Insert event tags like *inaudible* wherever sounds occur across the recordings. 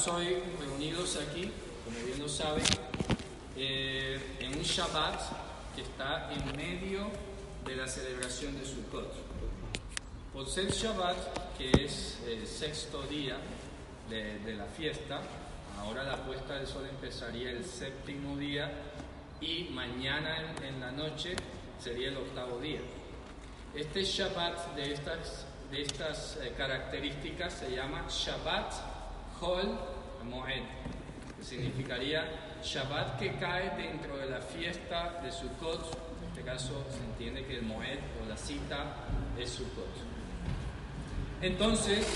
Estamos hoy reunidos aquí, como bien lo saben, eh, en un Shabbat que está en medio de la celebración de Sukkot. Por ser Shabbat, que es el sexto día de, la fiesta, ahora la puesta del sol empezaría el séptimo día y mañana en- en la noche sería el octavo día. Este Shabbat de estas, de estas eh, características se llama Shabbat Hol Moed, que significaría Shabbat que cae dentro de la fiesta de Sukkot. En este caso se entiende que el Moed o la cita es Sukkot. Entonces,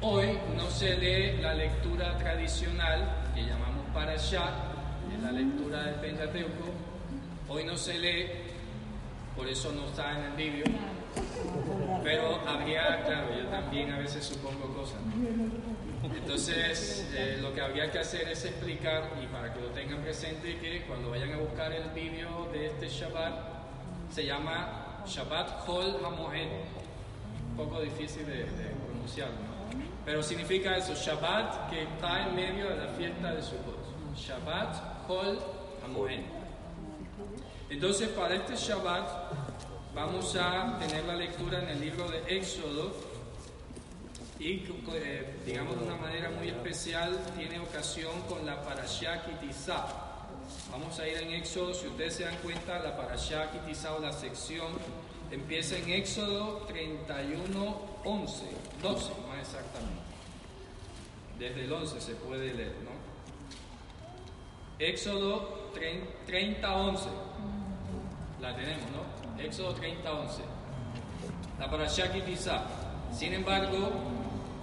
hoy no se lee la lectura tradicional que llamamos Parashá, es la lectura del Pentateuco. Hoy no se lee por eso no está en el vídeo. Pero habría, claro, yo también a veces supongo cosas. ¿no? Entonces, eh, lo que habría que hacer es explicar, y para que lo tengan presente, que cuando vayan a buscar el vídeo de este Shabbat, se llama Shabbat Hol HaMoed. Un poco difícil de, de pronunciar, ¿no? Pero significa eso, Shabbat que está en medio de la fiesta de Sukkot. Shabbat Hol HaMoed. Entonces, para este Shabbat vamos a tener la lectura en el libro de Éxodo y, eh, digamos, de una manera muy especial tiene ocasión con la Parashá Kitizá. Vamos a ir en Éxodo, si ustedes se dan cuenta, la Parashá Kitizá o la sección empieza en Éxodo 31, 11, 12 más exactamente. Desde el 11 se puede leer, ¿no? Éxodo 30, 11. La tenemos, ¿no? Éxodo 30, 11. La parashá Kitizá. Sin embargo,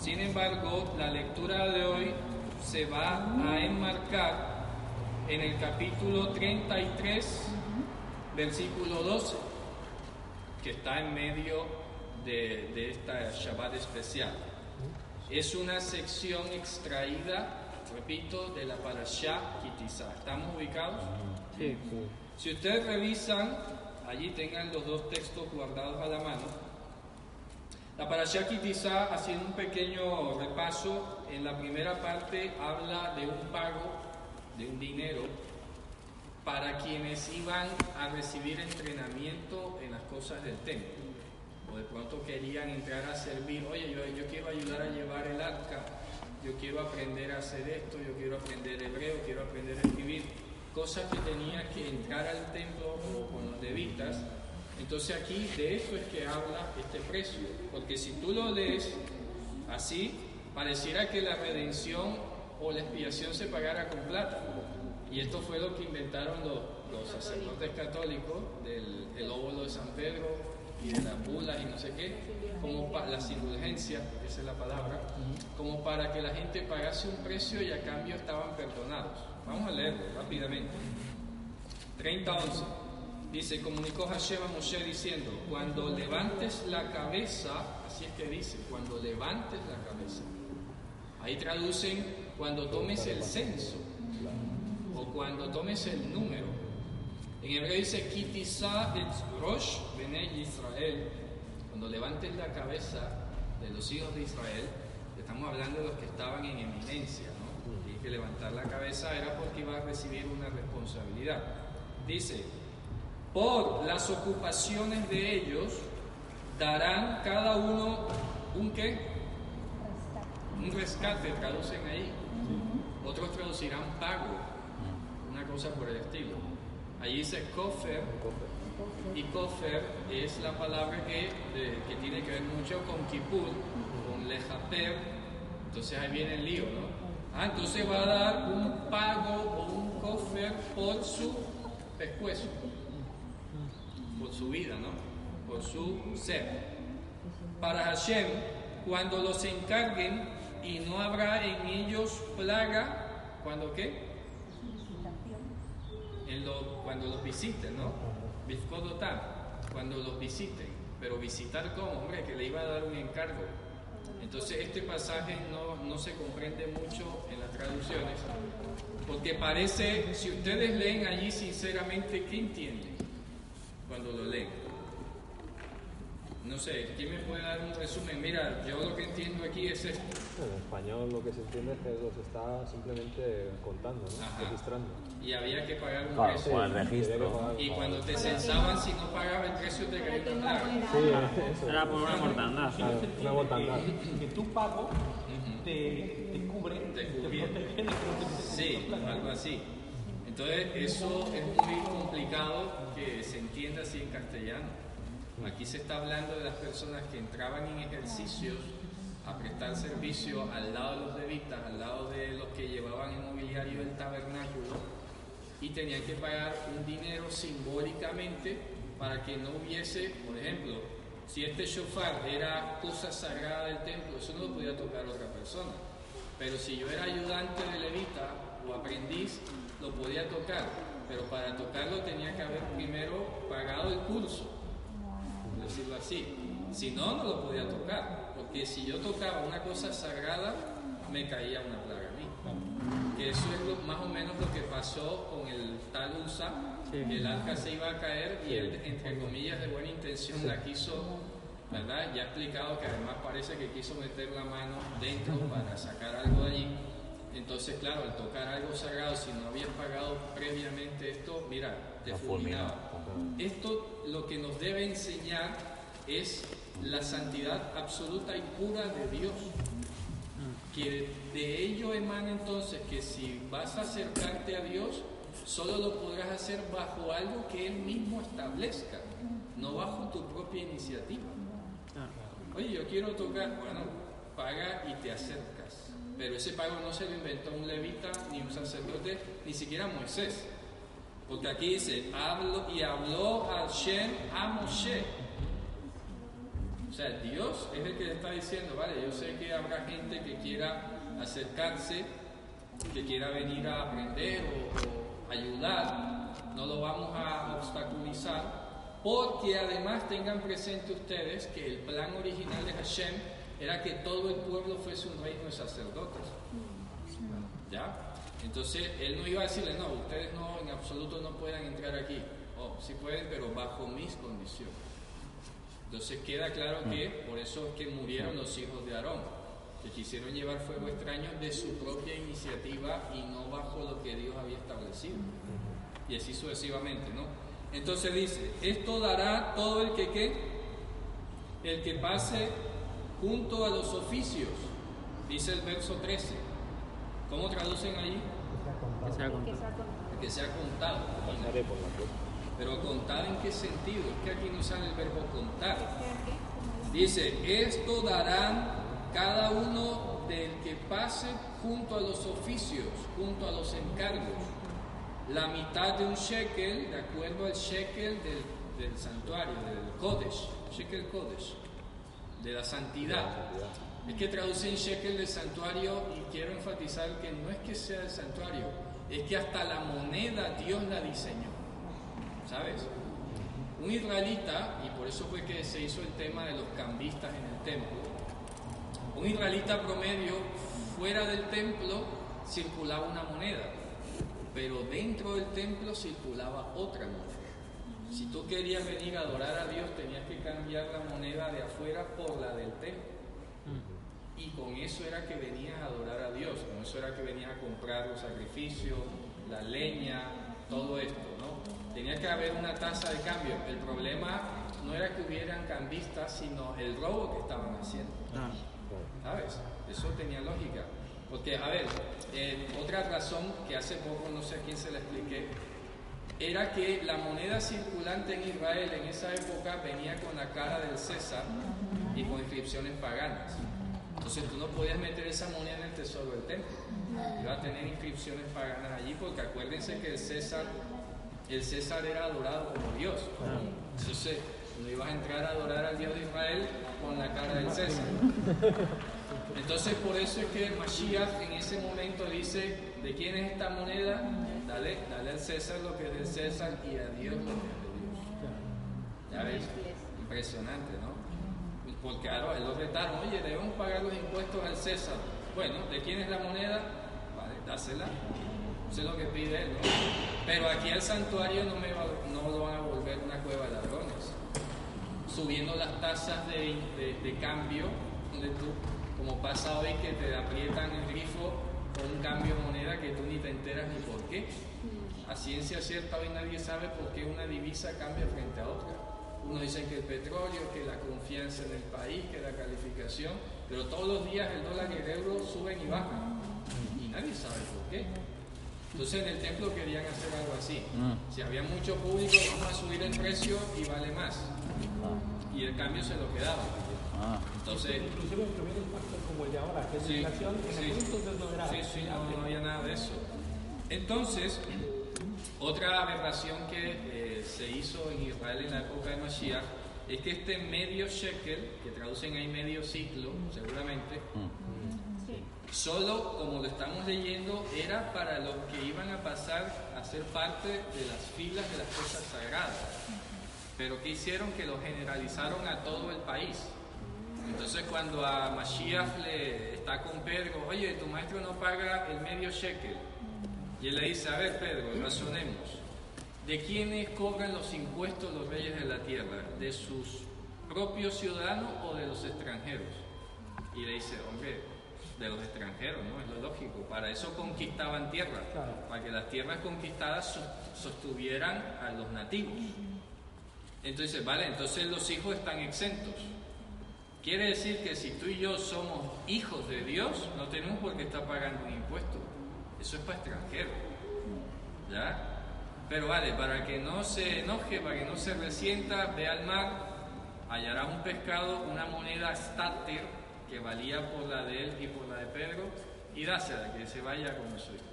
sin embargo, la lectura de hoy se va a enmarcar en el capítulo 33, versículo 12, que está en medio de, de esta Shabbat especial. Es una sección extraída, repito, de la parashá Kitizá. ¿Estamos ubicados? Si ustedes revisan, allí tengan los dos textos guardados a la mano. La Parashá Kitizá, haciendo un pequeño repaso, en la primera parte habla de un pago, de un dinero, para quienes iban a recibir entrenamiento en las cosas del templo. O de pronto querían entrar a servir, oye, yo, yo quiero ayudar a llevar el arca, yo quiero aprender a hacer esto, yo quiero aprender hebreo, quiero aprender a escribir cosas que tenía que entrar al templo o con los levitas. Entonces aquí de eso es que habla este precio, porque si tú lo lees así, pareciera que la redención o la expiación se pagara con plata. Y esto fue lo que inventaron los, los sacerdotes católicos del el óvulo de San Pedro y de las bulas y no sé qué, como para las indulgencias, esa es la palabra, como para que la gente pagase un precio y a cambio estaban perdonados. Vamos a leerlo rápidamente. 30.11 dice, comunicó Hashem a Moshe diciendo, cuando levantes la cabeza, así es que dice, cuando levantes la cabeza. Ahí traducen cuando tomes el censo o cuando tomes el número. En hebreo dice, Kitisa et Rosh Bene Israel. Cuando levantes la cabeza de los hijos de Israel, estamos hablando de los que estaban en eminencia, ¿no? Y que levantar la cabeza era porque iba a recibir una responsabilidad. Dice, por las ocupaciones de ellos darán cada uno un qué? Un rescate, traducen ahí. Otros traducirán pago, una cosa por el estilo. Allí dice kofer, y kofer es la palabra que, de- que tiene que ver mucho con Kippur, con lejaper. Entonces ahí viene el lío, ¿no? Ah, entonces va a dar un pago o un kofer por su pescuezo, su vida, ¿no? por su ser. Para Hashem, cuando los encarguen y no habrá en ellos plaga, ¿cuando qué? En lo, cuando los visiten, ¿no? Cuando los visiten. Pero visitar cómo, hombre, que le iba a dar un encargo. Entonces este pasaje no, no se comprende mucho en las traducciones, porque parece, si ustedes leen allí sinceramente, ¿qué entienden cuando lo leen? No sé, ¿quién me puede dar un resumen? Mira, yo lo que entiendo aquí es esto. En español lo que se entiende es que los está simplemente contando, ¿no? registrando. Y había que pagar un claro, precio. el registro. Y cuando te censaban, si no pagaba el precio, te caía. Sí, eso. Era por una mortandad. Claro, una mortandad. que tu pago te, te cubre, Te protege Sí, algo así. Entonces, eso es muy complicado que se entienda así en castellano. Aquí se está hablando de las personas que entraban en ejercicios a prestar servicio al lado de los levitas, al lado de los que llevaban el mobiliario del tabernáculo y tenían que pagar un dinero simbólicamente para que no hubiese, por ejemplo, si este shofar era cosa sagrada del templo, eso no lo podía tocar otra persona. Pero si yo era ayudante de levita o aprendiz, lo podía tocar. Pero para tocarlo tenía que haber primero pagado el curso, por decirlo así. Si no, no lo podía tocar. Porque si yo tocaba una cosa sagrada, me caía una plaga a mí. Que eso es lo- más o menos lo que pasó con el tal Usa, que el arca se iba a caer y él, entre comillas, de buena intención la quiso, ¿verdad? Ya he explicado que además parece que quiso meter la mano dentro para sacar algo de allí. Entonces, claro, al tocar algo sagrado, si no habías pagado previamente esto, mira, te fulminaba. Esto lo que nos debe enseñar es la santidad absoluta y pura de Dios. Que de ello emana entonces que si vas a acercarte a Dios, solo lo podrás hacer bajo algo que Él mismo establezca, no bajo tu propia iniciativa. Oye, yo quiero tocar, bueno, paga y te acercas. Pero ese pago no se lo inventó un levita, ni un sacerdote, ni siquiera Moisés. Porque aquí dice, hablo y habló a Shem a Moshe. O sea, Dios es el que le está diciendo, vale, yo sé que habrá gente que quiera acercarse, que quiera venir a aprender o, o ayudar, no lo vamos a obstaculizar, porque además tengan presente ustedes que el plan original de Hashem era que todo el pueblo fuese un reino de sacerdotes. ¿Ya? Entonces él no iba a decirle, no, ustedes no, en absoluto no puedan entrar aquí. Oh, sí pueden, pero bajo mis condiciones. Entonces queda claro que por eso es que murieron los hijos de Aarón, que quisieron llevar fuego extraño de su propia iniciativa y no bajo lo que Dios había establecido. Y así sucesivamente, ¿no? Entonces dice, esto dará todo el que qué, el que pase junto a los oficios, dice el verso 13. ¿Cómo traducen allí? Que sea con- El que sea contado. Pasaré por la puerta. Pero contar en qué sentido? Es que aquí no sale el verbo contar. Dice, esto darán cada uno del que pase junto a los oficios, junto a los encargos. La mitad de un shekel, de acuerdo al shekel del, del santuario, del Kodesh, shekel Kodesh, de la santidad. Es que traducen shekel del santuario y quiero enfatizar que no es que sea el santuario, es que hasta la moneda Dios la diseñó. ¿Sabes? Un israelita, y por eso fue que se hizo el tema de los cambistas en el templo, un israelita promedio fuera del templo circulaba una moneda, pero dentro del templo circulaba otra moneda. Si tú querías venir a adorar a Dios, tenías que cambiar la moneda de afuera por la del templo. Y con eso era que venías a adorar a Dios, con eso era que venías a comprar los sacrificios, la leña, todo esto, ¿no? Tenía que haber una tasa de cambio. El problema no era que hubieran cambistas, sino el robo que estaban haciendo. ¿Sabes? Eso tenía lógica. Porque, a ver, eh, otra razón que hace poco, no sé a quién se la expliqué, era que la moneda circulante en Israel en esa época venía con la cara del César y con inscripciones paganas. Entonces tú no podías meter esa moneda en el tesoro del templo. Iba a tener inscripciones paganas allí porque acuérdense que el César, el César era adorado como Dios. Entonces no ibas a entrar a adorar al Dios de Israel con la cara del César. Entonces por eso es que Mashiach en ese momento dice, ¿de quién es esta moneda? Dale, dale al César lo que es del César y a Dios lo que es de Dios. Ya ves, impresionante, ¿no? Porque claro, él lo retaron, oye, debemos pagar los impuestos al César. Bueno, ¿de quién es la moneda? Vale, dásela. Eso es lo que pide él, ¿no? Pero aquí al santuario no, me va- no lo van a volver una cueva de ladrones. Subiendo las tasas de, de- de cambio, donde tú, como pasa hoy, que te aprietan el grifo un cambio de moneda que tú ni te enteras ni por qué. A ciencia cierta hoy nadie sabe por qué una divisa cambia frente a otra. Uno dice que el petróleo, que la confianza en el país, que la calificación, pero todos los días el dólar y el euro suben y bajan. Y nadie sabe por qué. Entonces en el templo querían hacer algo así. Si había mucho público, vamos a subir el precio y vale más. Y el cambio se lo quedaba. Entonces, Inclusive primer impacto como el de ahora, que es Sí, la inflación, en sí. entonces no era Sí, sí, no, no había nada de eso. Entonces, otra aberración que eh, se hizo en Israel en la época de Mashiach es que este medio shekel, que traducen ahí medio ciclo, seguramente, solo, como lo estamos leyendo, era para los que iban a pasar a ser parte de las filas de las cosas sagradas. Pero ¿qué hicieron? Que lo generalizaron a todo el país. Entonces cuando a Mashiach le está con Pedro, oye, tu maestro no paga el medio shekel. Y él le dice, a ver Pedro, razonemos. ¿De quiénes cobran los impuestos los reyes de la tierra? ¿De sus propios ciudadanos o de los extranjeros? Y le dice, hombre, de los extranjeros, ¿no? Es lo lógico. Para eso conquistaban tierra, para que las tierras conquistadas sos- sostuvieran a los nativos. Entonces, vale, entonces los hijos están exentos. Quiere decir que si tú y yo somos hijos de Dios, no tenemos por qué estar pagando un impuesto. Eso es para extranjeros. ¿Ya? Pero vale, para que no se enoje, para que no se resienta, ve al mar, hallará un pescado, una moneda státer que valía por la de él y por la de Pedro, y dásela, que se vaya con su hijo.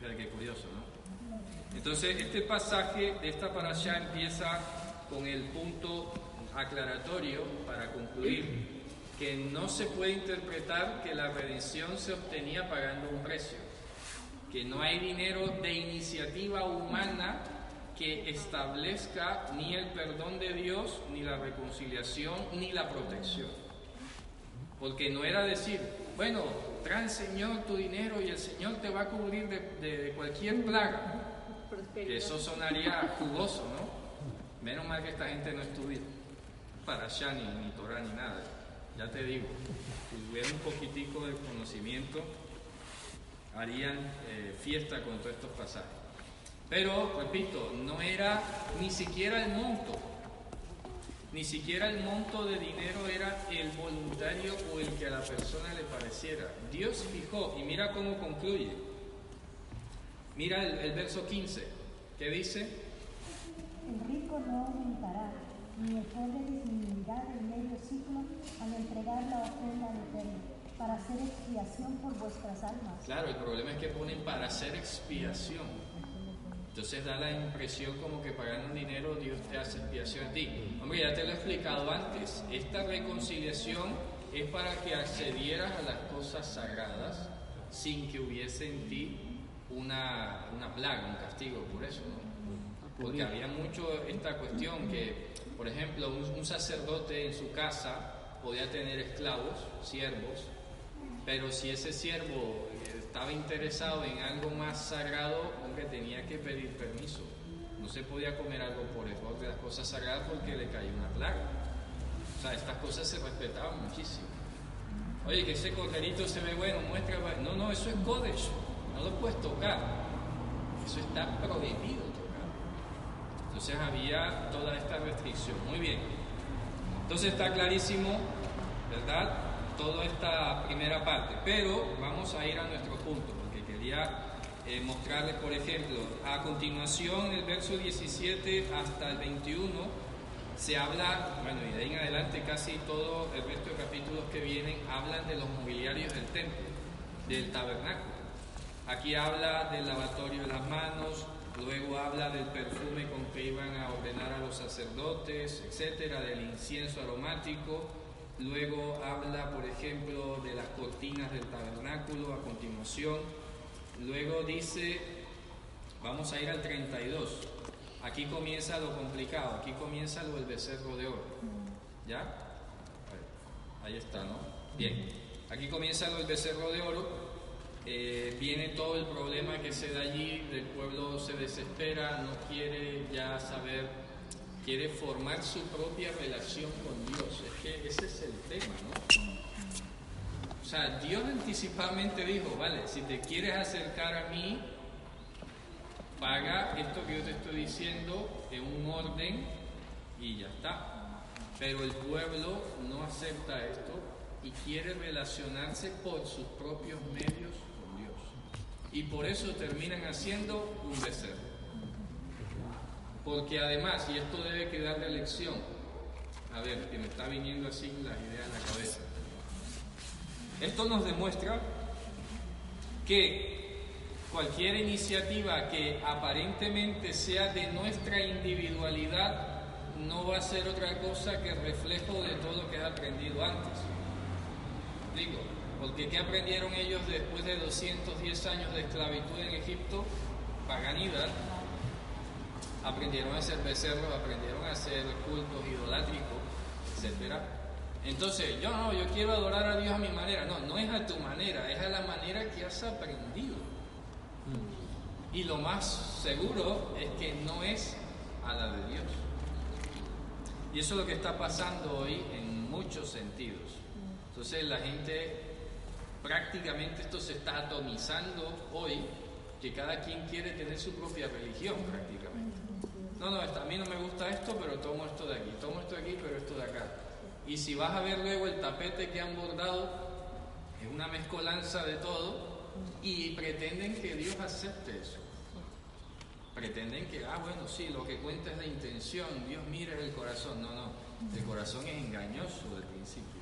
Qué curioso, ¿no? Entonces, este pasaje de esta parasha empieza con el punto aclaratorio para concluir que no se puede interpretar que la redención se obtenía pagando un precio, que no hay dinero de iniciativa humana que establezca ni el perdón de Dios, ni la reconciliación, ni la protección. Porque no era decir, bueno, trae Señor tu dinero y el Señor te va a cubrir de, cualquier plaga. Eso sonaría jugoso, ¿no? Menos mal que esta gente no estudia para allá ni, ni Torah ni nada. Ya te digo, hubiera un poquitico de conocimiento, harían eh, fiesta con todos estos pasajes. Pero, repito, no era ni siquiera el monto. Ni siquiera el monto de dinero era el voluntario o el que a la persona le pareciera. Dios fijó, y mira cómo concluye. Mira el, verso 15, que dice, El rico no ni el pobre disminuirá del medio ciclo al entregar la ofrenda al Eterno, para hacer expiación por vuestras almas. claro, el problema es que ponen para hacer expiación. Entonces da la impresión como que pagando dinero Dios te hace expiación a ti. Hombre, ya te lo he explicado antes, esta reconciliación es para que accedieras a las cosas sagradas sin que hubiese en ti una, una plaga, un castigo por eso, ¿no? Porque había mucho esta cuestión que, por ejemplo, un, sacerdote en su casa podía tener esclavos, siervos, pero si ese siervo estaba interesado en algo más sagrado, hombre, tenía que pedir permiso. No se podía comer algo por error de las cosas sagradas porque le cayó una plaga. O sea, estas cosas se respetaban muchísimo. Oye, que ese corderito se ve bueno, muestra. No, no, eso es Kodesh. No lo puedes tocar. Eso está prohibido. Entonces había toda esta restricción. Muy bien. Entonces está clarísimo, ¿verdad? Toda esta primera parte. Pero vamos a ir a nuestro punto, porque quería eh, mostrarles, por ejemplo, a continuación, el verso 17 hasta el 21, se habla, bueno, y de ahí en adelante casi todo el resto de capítulos que vienen hablan de los mobiliarios del templo, del tabernáculo. Aquí habla del lavatorio de las manos, Luego habla del perfume con que iban a ordenar a los sacerdotes, etcétera, del incienso aromático. Luego habla, por ejemplo, de las cortinas del tabernáculo a continuación. Luego dice, vamos a ir al 32. Aquí comienza lo complicado, aquí comienza lo del becerro de oro. ¿Ya? Ahí está, ¿no? Bien. Aquí comienza lo del becerro de oro. Eh, viene todo el problema que se da allí, el pueblo se desespera, no quiere ya saber, quiere formar su propia relación con Dios. Es que ese es el tema, ¿no? O sea, Dios anticipadamente dijo, vale, si te quieres acercar a mí, paga esto que yo te estoy diciendo en un orden y ya está. Pero el pueblo no acepta esto y quiere relacionarse por sus propios medios y por eso terminan haciendo un becerro. Porque además, y esto debe quedar de lección, a ver, que me está viniendo así las ideas en la cabeza. Esto nos demuestra que cualquier iniciativa que aparentemente sea de nuestra individualidad no va a ser otra cosa que reflejo de todo lo que has aprendido antes. Digo, porque ¿qué aprendieron ellos después de 210 años de esclavitud en Egipto? Paganidad. Aprendieron a hacer becerros, aprendieron a hacer cultos idolátricos, etc. Entonces, yo no, yo quiero adorar a Dios a mi manera. No, no es a tu manera, es a la manera que has aprendido. Y lo más seguro es que no es a la de Dios. Y eso es lo que está pasando hoy en muchos sentidos. Entonces la gente prácticamente esto se está atomizando hoy, que cada quien quiere tener su propia religión prácticamente. No, no, a mí no me gusta esto, pero tomo esto de aquí, tomo esto de aquí, pero esto de acá. Y si vas a ver luego el tapete que han bordado, es una mezcolanza de todo y pretenden que Dios acepte eso. Pretenden que, ah, bueno, sí, lo que cuenta es la intención, Dios mira el corazón. No, no, el corazón es engañoso del principio.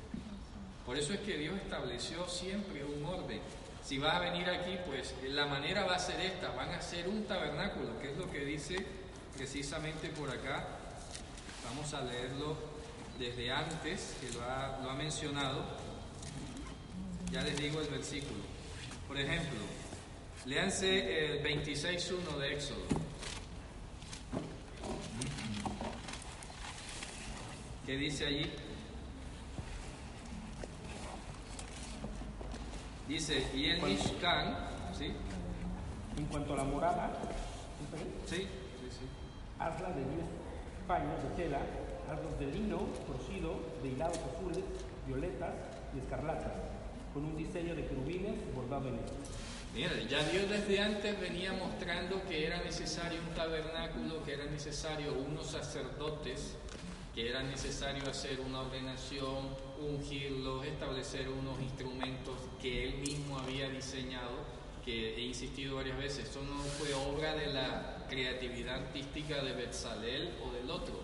Por eso es que Dios estableció siempre un orden. Si vas a venir aquí, pues la manera va a ser esta, van a ser un tabernáculo, que es lo que dice precisamente por acá. Vamos a leerlo desde antes, que lo ha, lo ha mencionado. Ya les digo el versículo. Por ejemplo, léanse el 26.1 de Éxodo. ¿Qué dice allí? Dice, y el Mishkan, ¿sí? En cuanto a la morada, Sí, sí, sí. hazla de 10 paños de tela, hazlos de lino, cocido, de hilados azules, violetas y escarlatas, con un diseño de querubines bordado en ellos. Mira, ya Dios desde antes venía mostrando que era necesario un tabernáculo, que era necesario unos sacerdotes, que era necesario hacer una ordenación, ungirlos, establecer unos instrumentos que él mismo había diseñado, que he insistido varias veces, esto no fue obra de la creatividad artística de Betzalel o del otro,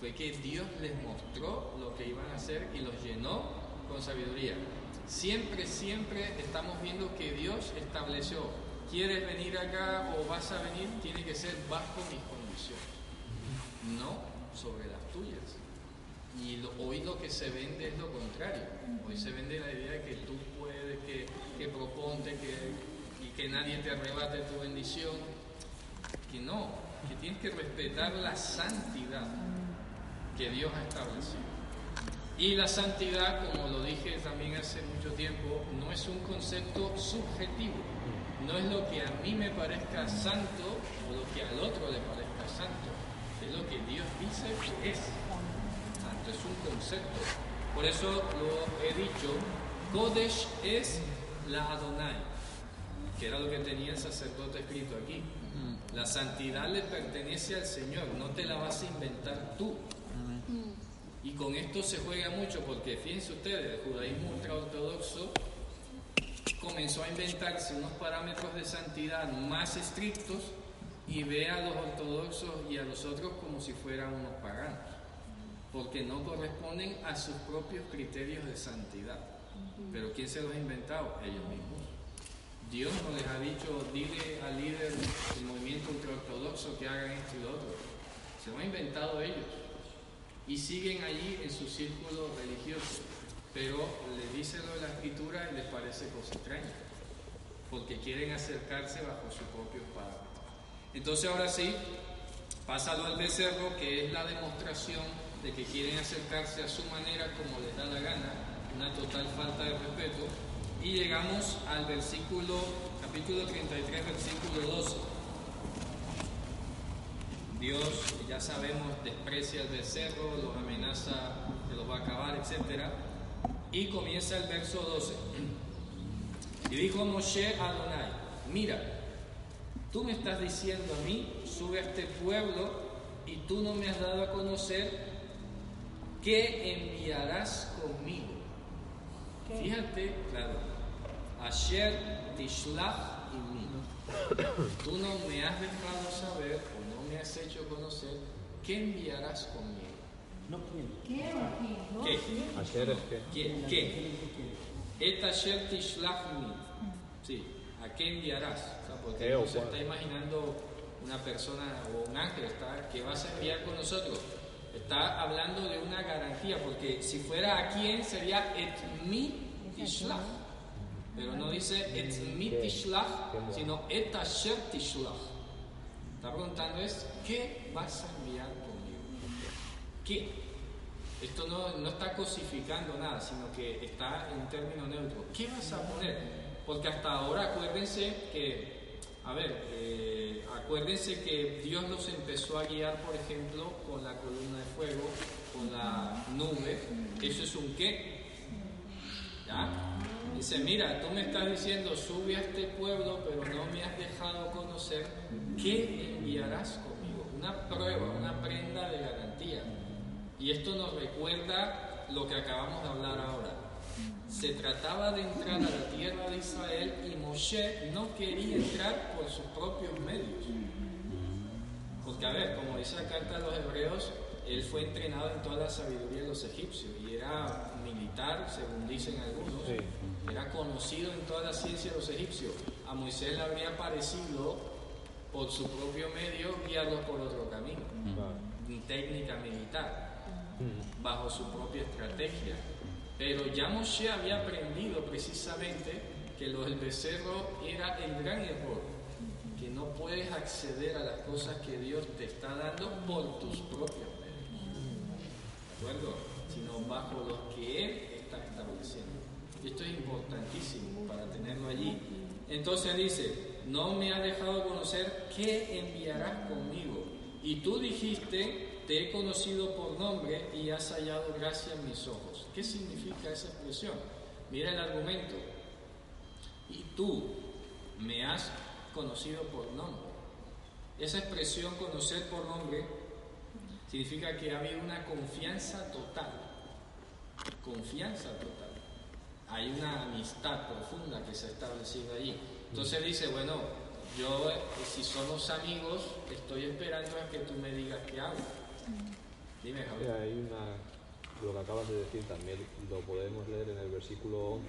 fue que Dios les mostró lo que iban a hacer y los llenó con sabiduría. Siempre, siempre estamos viendo que Dios estableció, quieres venir acá o vas a venir, tiene que ser bajo mis condiciones, no sobre las tuyas. Y hoy lo que se vende es lo contrario. Hoy se vende la idea de que tú puedes, que, que proponte, que, y que nadie te arrebate tu bendición. Que no, que tienes que respetar la santidad que Dios ha establecido. Y la santidad, como lo dije también hace mucho tiempo, no es un concepto subjetivo. No es lo que a mí me parezca santo o lo que al otro le parezca santo. Es lo que Dios dice que es. Es un concepto. Por eso lo he dicho, Kodesh es la Adonai, que era lo que tenía el sacerdote escrito aquí. La santidad le pertenece al Señor, no te la vas a inventar tú. Y con esto se juega mucho porque fíjense ustedes, el judaísmo ultraortodoxo comenzó a inventarse unos parámetros de santidad más estrictos y ve a los ortodoxos y a los otros como si fueran unos paganos, porque no corresponden a sus propios criterios de santidad. Pero ¿quién se los ha inventado? Ellos mismos. Dios no les ha dicho, dile al líder del movimiento ultraortodoxo que hagan esto y lo otro. Se lo han inventado ellos. Y siguen allí en su círculo religioso. Pero les dice lo de la escritura y les parece cosa extraña. Porque quieren acercarse bajo su propio padre. Entonces ahora sí, pasa lo del becerro, que es la demostración de que quieren acercarse a su manera como les da la gana, una total falta de respeto. Y llegamos al versículo, capítulo 33, versículo 12. Dios, ya sabemos, desprecia el becerro, los amenaza que los va a acabar, etc. Y comienza el verso 12. Y dijo Moshe a Adonai, mira, tú me estás diciendo a mí, sube a este pueblo y tú no me has dado a conocer qué enviarás conmigo. Fíjate, claro, Asher Tishlach y mí. Tú no me has dejado saber o no me has hecho conocer qué enviarás conmigo. No quién. ¿Qué o qué? ¿Qué? Ayer es que. ¿Qué? ¿Qué? Et asher tishlach mi. Sí, ¿a qué enviarás? O sea, porque ¿Qué no se está imaginando una persona o un ángel está, que vas a enviar con nosotros. Está hablando de una garantía, porque si fuera a quién sería et mi tishlach. Pero no dice et mi tishlach, sino et asher tishlach. Está preguntando es, ¿qué vas a enviar conmigo? ¿Qué? Esto no, no está cosificando nada, sino que está en término neutro. ¿Qué vas a poner? Porque hasta ahora acuérdense que, a ver, eh, acuérdense que Dios los empezó a guiar, por ejemplo, con la columna de fuego, con la nube. Eso es un qué. ¿Ya? Dice, mira, tú me estás diciendo, sube a este pueblo, pero no me has dejado conocer qué enviarás conmigo. Una prueba, una prenda de garantía. Y esto nos recuerda lo que acabamos de hablar ahora. Se trataba de entrar a la tierra de Israel y Moshe no quería entrar por sus propios medios. Porque, a ver, como dice la carta de los hebreos, él fue entrenado en toda la sabiduría de los egipcios y era militar, según dicen algunos. Sí. Era conocido en toda la ciencia de los egipcios. A Moisés le habría parecido, por su propio medio, guiarlo por otro camino. Ni técnica militar Mm. bajo su propia estrategia. Pero ya Moshe había aprendido precisamente que lo del becerro era el gran error, que no puedes acceder a las cosas que Dios te está dando por tus propios medios, ¿de acuerdo? Sino bajo los que Él está estableciendo. Esto es importantísimo para tenerlo allí. Entonces dice, no me ha dejado conocer qué enviarás conmigo. Y tú dijiste, te he conocido por nombre y has hallado gracia en mis ojos. ¿Qué significa esa expresión? Mira el argumento. Y tú me has conocido por nombre. Esa expresión conocer por nombre significa que ha habido una confianza total. Confianza total. Hay una amistad profunda que se ha establecido allí. Entonces dice, bueno, yo eh, si somos amigos, estoy esperando a que tú me digas qué hago. Dime, Javier. hay una, lo que acabas de decir también lo podemos leer en el versículo 11,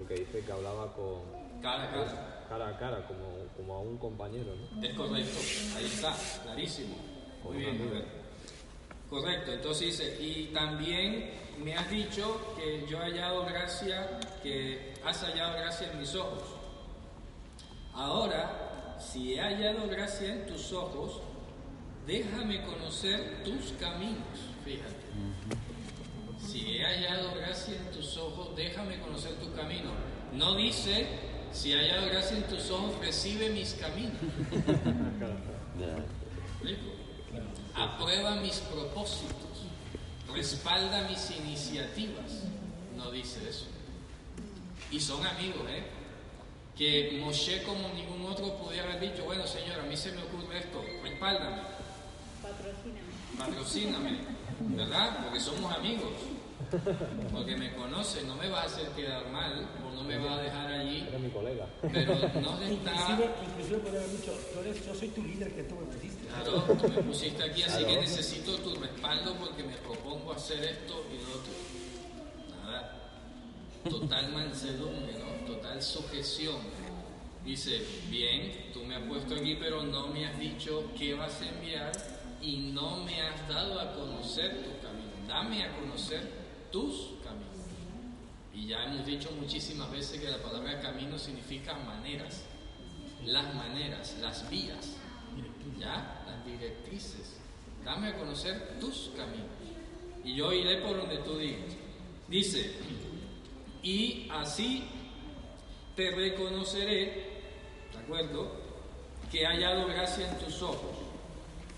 lo que dice que hablaba con Cara a cara. cara a cara, como, como a un compañero, ¿no? Es correcto, ahí está, clarísimo. Muy bien. Correcto, entonces dice, y también me has dicho que yo he hallado gracia, que has hallado gracia en mis ojos. Ahora, si he hallado gracia en tus ojos, déjame conocer tus caminos, fíjate. Si he hallado gracia en tus ojos, déjame conocer tu camino. No dice, si he hallado gracia en tus ojos, recibe mis caminos. *laughs* Aprueba mis propósitos, respalda mis iniciativas. No dice eso. Y son amigos, ¿eh? Que Moshe, como ningún otro, pudiera haber dicho: Bueno, Señor, a mí se me ocurre esto, respáldame, patrocíname, ¿verdad? Porque somos amigos. Porque me conoces, no me vas a hacer quedar mal o no me vas a dejar allí, Era mi colega. pero no está. Inclusive, inclusive podría haber dicho, tú eres, yo soy tu líder que tú me pusiste. Claro, tú me pusiste aquí, así que necesito tu respaldo porque me propongo hacer esto y lo otro. Nada. Total mansedumbre, ¿no? Total sujeción. Dice, bien, tú me has puesto aquí, pero no me has dicho qué vas a enviar y no me has dado a conocer tu camino. Dame a conocer tus caminos. Y ya hemos dicho muchísimas veces que la palabra camino significa maneras, las maneras, las vías, ¿ya? Las directrices. Dame a conocer tus caminos. Y yo iré por donde tú digas. Dice, y así te reconoceré, ¿de acuerdo? Que he hallado gracia en tus ojos.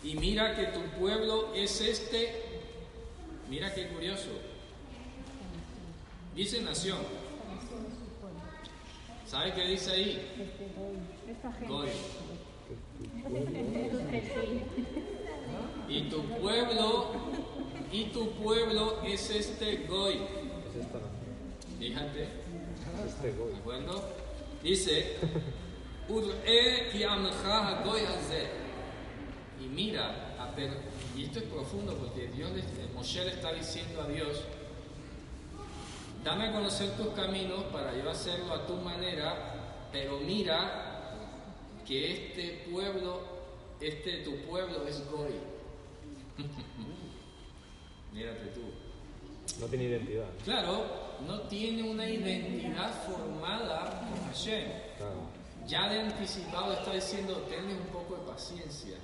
Y mira que tu pueblo es este, mira qué curioso, dice nación. ¿Sabe qué dice ahí? Goy. Y tu pueblo, y tu pueblo es este Goy. Fíjate. ¿de acuerdo? Dice, Y mira, a per- y esto es profundo porque Dios Moshe le está diciendo a Dios, dame a conocer tus caminos para yo hacerlo a tu manera, pero mira que este pueblo, este tu pueblo es Goy. *laughs* Mírate tú. No tiene identidad. Claro, no tiene una identidad formada con Hashem. Claro. Ya de anticipado está diciendo, tenle un poco de paciencia,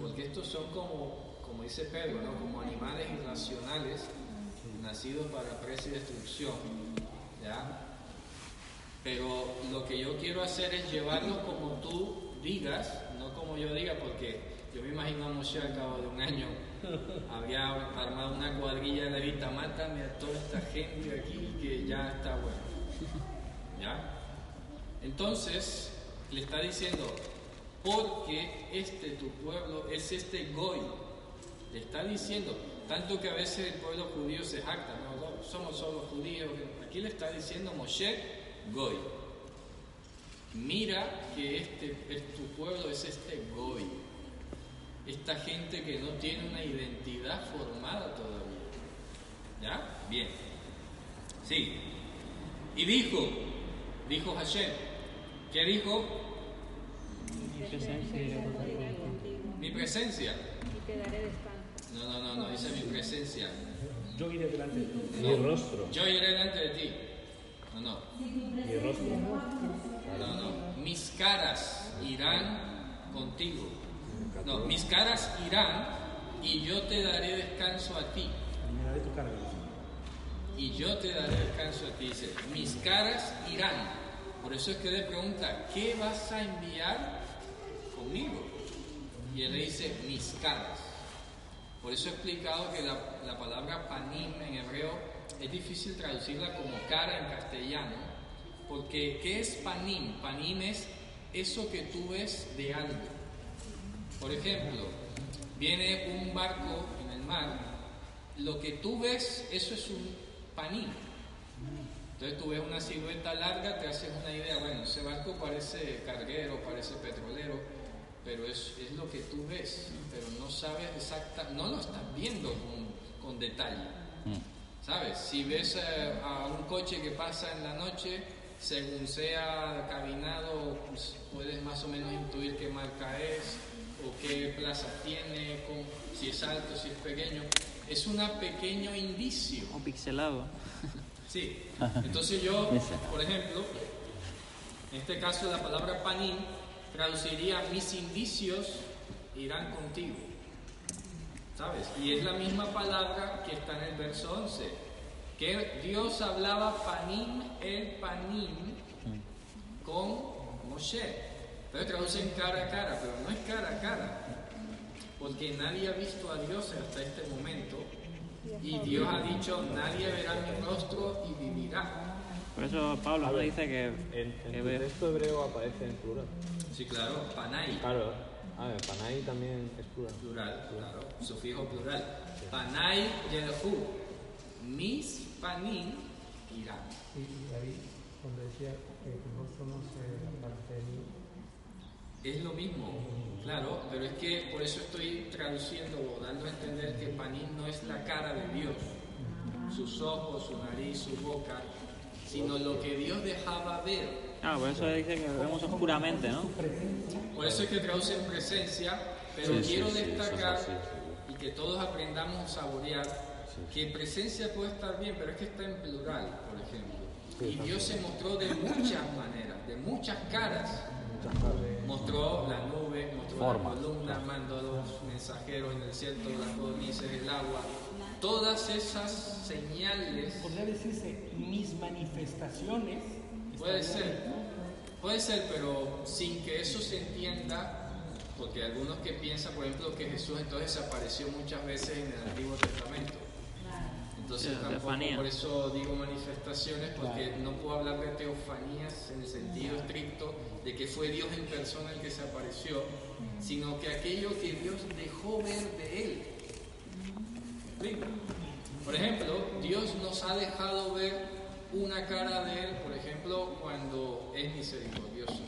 porque estos son como, como dice Pedro, ¿no? como animales irracionales nacidos para presa y destrucción. ¿ya? Pero lo que yo quiero hacer es llevarlos como tú digas, no como yo diga, porque yo me imagino a Moshe al cabo de un año había armado una cuadrilla de levita, mátame a toda esta gente aquí que ya está bueno. ¿Ya? Entonces, le está diciendo, porque este tu pueblo es este Goy. Le está diciendo, tanto que a veces el pueblo judío se jacta, no, no, somos solo judíos. Aquí le está diciendo Moshe, Goy. Mira que este es tu pueblo es este Goy. Esta gente que no tiene una identidad formada todavía. ¿Ya? Bien. Sí. Y dijo, dijo Hashem, ¿qué dijo? Mi presencia irá contigo. Mi presencia. y te daré descanso. No, no, no, no, dice mi presencia. Yo iré delante de ti. Mi rostro. Yo iré delante de ti. No, no, Mi rostro. no, no. Mis caras irán contigo. No, mis caras irán y yo te daré descanso a ti. Y yo te daré descanso a ti. Dice, mis caras irán. Por eso es que le pregunta, ¿qué vas a enviar Y él le dice, mis caras. Por eso he explicado que la, la palabra panim en hebreo es difícil traducirla como cara en castellano, porque ¿qué es panim? Panim es eso que tú ves de algo. Por ejemplo, viene un barco en el mar, lo que tú ves, eso es un panín. Entonces tú ves una silueta larga, te haces una idea, bueno, ese barco parece carguero, parece petrolero, pero es, es lo que tú ves, pero no sabes exacta, no lo estás viendo con, con detalle. ¿Sabes? Si ves eh, a un coche que pasa en la noche, según sea cabinado, pues, puedes más o menos intuir qué marca es o qué plaza tiene, con- si es alto, si es pequeño. Es un pequeño indicio. O pixelado. Sí. *laughs* Entonces yo, por ejemplo, en este caso la palabra panín traduciría mis indicios irán contigo. ¿Sabes? Y es la misma palabra que está en el verso 11. Que Dios hablaba panim el panim con Moshe. Entonces traducen cara a cara, pero no es cara a cara. Porque nadie ha visto a Dios hasta este momento. Y Dios ha dicho, nadie verá mi rostro y vivirá. Por eso Pablo dice que, En, que en tu ve- texto hebreo aparece en plural. Sí, claro, panay. Claro. A ver, Panay también es plural. Plural, claro, sufijo plural. Panay yelhu. Mis panim irán. Y, y David, cuando decía que no somos eh, Es lo mismo, claro, pero es que por eso estoy traduciendo o dando a entender que panim no es la cara de Dios. Sus ojos, su nariz, su boca, sino lo que Dios dejaba ver. Claro, por eso dice que vemos oscuramente, ¿no? Por eso es que traduce en presencia, pero Sí, quiero sí, destacar y que todos aprendamos a saborear que presencia puede estar bien, pero es que está en plural, por ejemplo. Y Dios se mostró de muchas maneras, de muchas caras. Mostró la nube, mostró Formas. la columna, mandó los mensajeros en el desierto, las codornices, el agua. Todas esas señales Podría decirse mis manifestaciones. Puede ser, puede ser, pero sin que eso se entienda, porque algunos que piensan, por ejemplo, que Jesús entonces se apareció muchas veces en el Antiguo Testamento. Entonces Sí, tampoco, teofanía. por eso digo manifestaciones, porque no puedo hablar de teofanías en el sentido estricto de que fue Dios en persona el que se apareció, sino que aquello que Dios dejó ver de Él. Por ejemplo, Dios nos ha dejado ver una cara de Él, por ejemplo, cuando es misericordioso,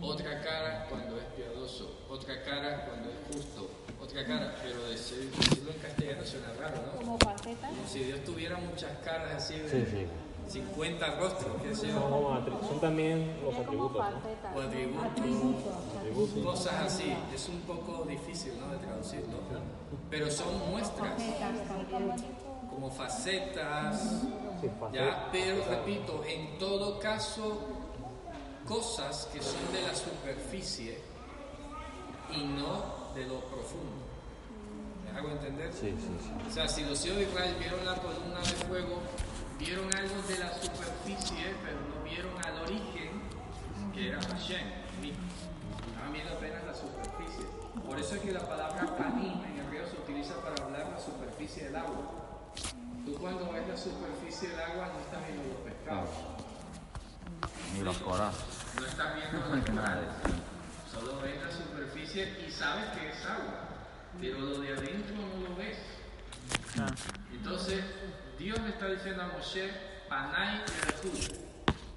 otra cara cuando es piadoso, otra cara cuando es justo, otra cara, pero decir- decirlo en castellano suena raro, ¿no? Como facetas. Como si Dios tuviera muchas caras así de Sí, sí. 50 rostros, qué sé yo, Son, también los atributos. ¿no? o atributos, Atributos. Atributos. cosas así. Es un poco difícil, ¿no? De traducirlo, pero son muestras, como facetas. Ya, pero repito, en todo caso, cosas que son de la superficie y no de lo profundo. ¿Me hago entender? Sí, sí, sí. O sea, si los hijos de Israel vieron la columna de fuego, vieron algo de la superficie, pero no vieron al origen, que era Hashem. Estaban viendo apenas la superficie. Por eso es que la palabra panim en hebreo se utiliza para hablar la superficie del agua. Tú cuando ves la superficie del agua no estás viendo los pescados, Ni los corazos. no estás viendo los corales. Solo ves la superficie y sabes que es agua, pero lo de adentro no lo ves. Ah, Entonces, Dios le está diciendo a Moshe, Panay Erhu,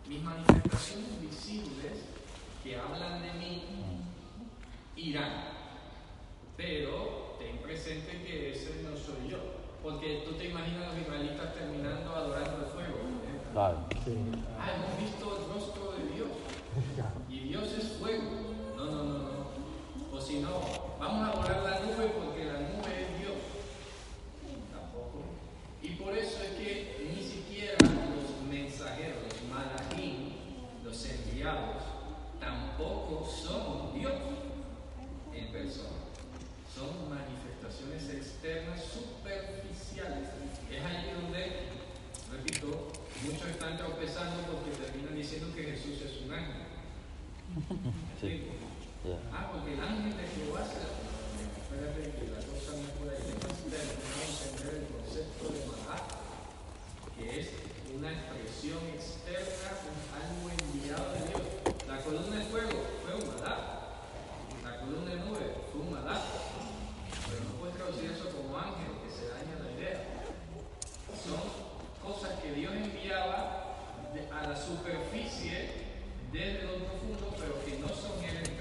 mis manifestaciones visibles que hablan de mí irán. Pero ten presente que ese no soy yo. Porque tú te imaginas a los israelitas terminando adorando el fuego. ¿eh? Claro. Ah, hemos visto el rostro de Dios. Y Dios es fuego. No, no, no, no. O si no, vamos a adorar la nube porque la nube es Dios. Tampoco. Y por eso es que ni siquiera los mensajeros, los malachim, los enviados, tampoco son Dios en persona. Son manifestaciones externas superficiales. Es ahí donde, repito, muchos están tropezando porque terminan diciendo que Jesús es un ángel. Ah, porque el ángel de Jehová se la Espérate que la cosa no es por ahí. Que entender el concepto de Malach, que es una expresión externa, un algo enviado de Dios. La columna de fuego fue un Malach. La columna de nube fue un Malach. Pero no puedes traducir eso como ángel, que se daña la idea. Son cosas que Dios enviaba de- a la superficie desde lo profundo, pero que no son Él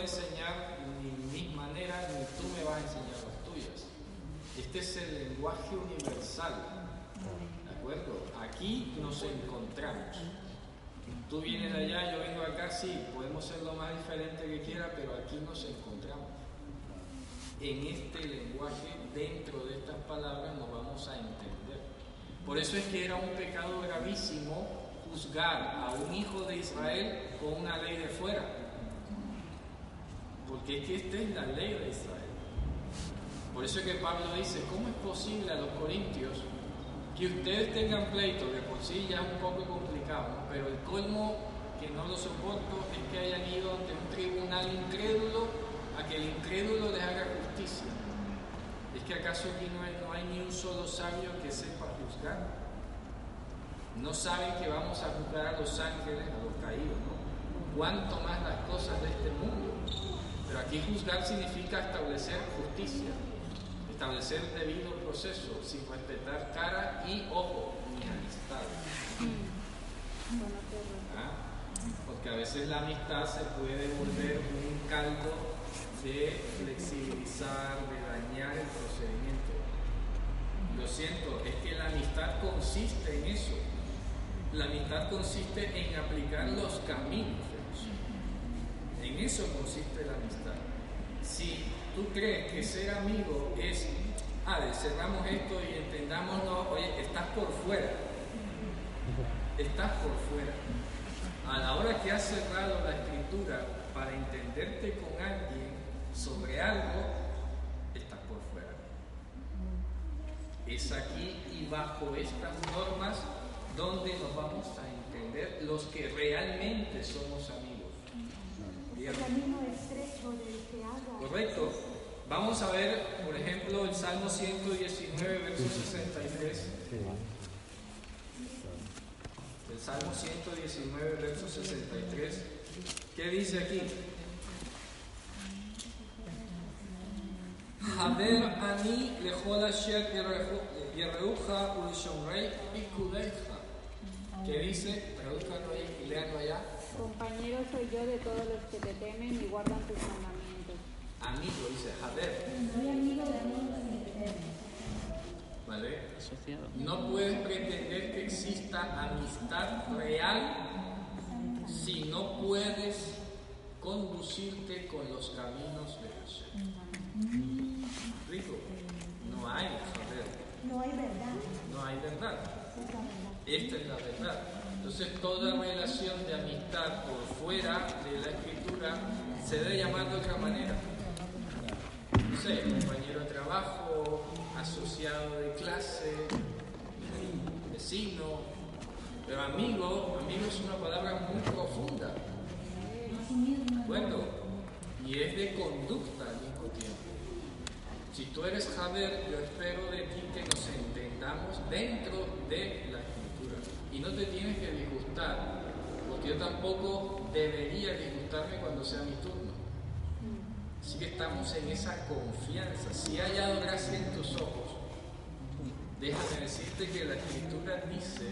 enseñar ni mis maneras, ni tú me vas a enseñar las tuyas. Este es el lenguaje universal. ¿De acuerdo? Aquí nos encontramos. Tú vienes de allá, yo vengo acá, sí, podemos ser lo más diferente que quiera, pero aquí nos encontramos. En este lenguaje, dentro de estas palabras, nos vamos a entender. Por eso es que era un pecado gravísimo juzgar a un hijo de Israel con una ley de fuera porque es que esta es la ley de Israel. Por eso es que Pablo dice, ¿cómo es posible a los corintios que ustedes tengan pleito? De por sí ya es un poco complicado, pero el colmo que no lo soporto es que hayan ido ante un tribunal incrédulo a que el incrédulo les haga justicia. ¿Es que acaso aquí no hay, ni un solo sabio que sepa juzgar? No saben que vamos a juzgar a los ángeles, a los caídos, ¿no? ¿Cuánto más las cosas de este mundo? Pero aquí juzgar significa establecer justicia, establecer debido proceso, sin respetar cara y ojo, ni amistad. ¿Ah? Porque a veces la amistad se puede volver un caldo de flexibilizar, de dañar el procedimiento. Lo siento, es que la amistad consiste en eso. La amistad consiste en aplicar los caminos. En eso consiste la amistad. Si tú crees que ser amigo es, ah, cerramos esto y entendámonos, oye, estás por fuera. Estás por fuera. A la hora que has cerrado la escritura para entenderte con alguien, sobre algo, estás por fuera. Es aquí y bajo estas normas donde nos vamos a entender los que realmente somos amigos. El camino que. Correcto. Vamos a ver, por ejemplo, el Salmo 119, verso 63. El Salmo 119, verso 63. ¿Qué dice aquí? Haber. ¿Qué dice? Tradúzcalo ahí y léanlo allá. Compañero soy yo de todos los que te temen y guardan tus mandamientos. Amigo, dice Jader. Soy amigo de amigos que te temen. ¿Vale? No puedes pretender que exista amistad real si no puedes conducirte con los caminos de Dios. Rico, no hay saber. No hay verdad. No hay verdad. Esta es la verdad. Entonces toda relación de amistad por fuera de la escritura se debe llamar de otra manera. No sé, compañero de trabajo, asociado de clase, vecino, pero amigo, amigo es una palabra muy profunda. Bueno, y es de conducta al mismo tiempo. Si tú eres Javier, yo espero de ti que nos entendamos dentro de la. Y no te tienes que disgustar, porque yo tampoco debería disgustarme cuando sea mi turno. Así que estamos en esa confianza. Si hay hallado gracia en tus ojos, déjame decirte que la escritura dice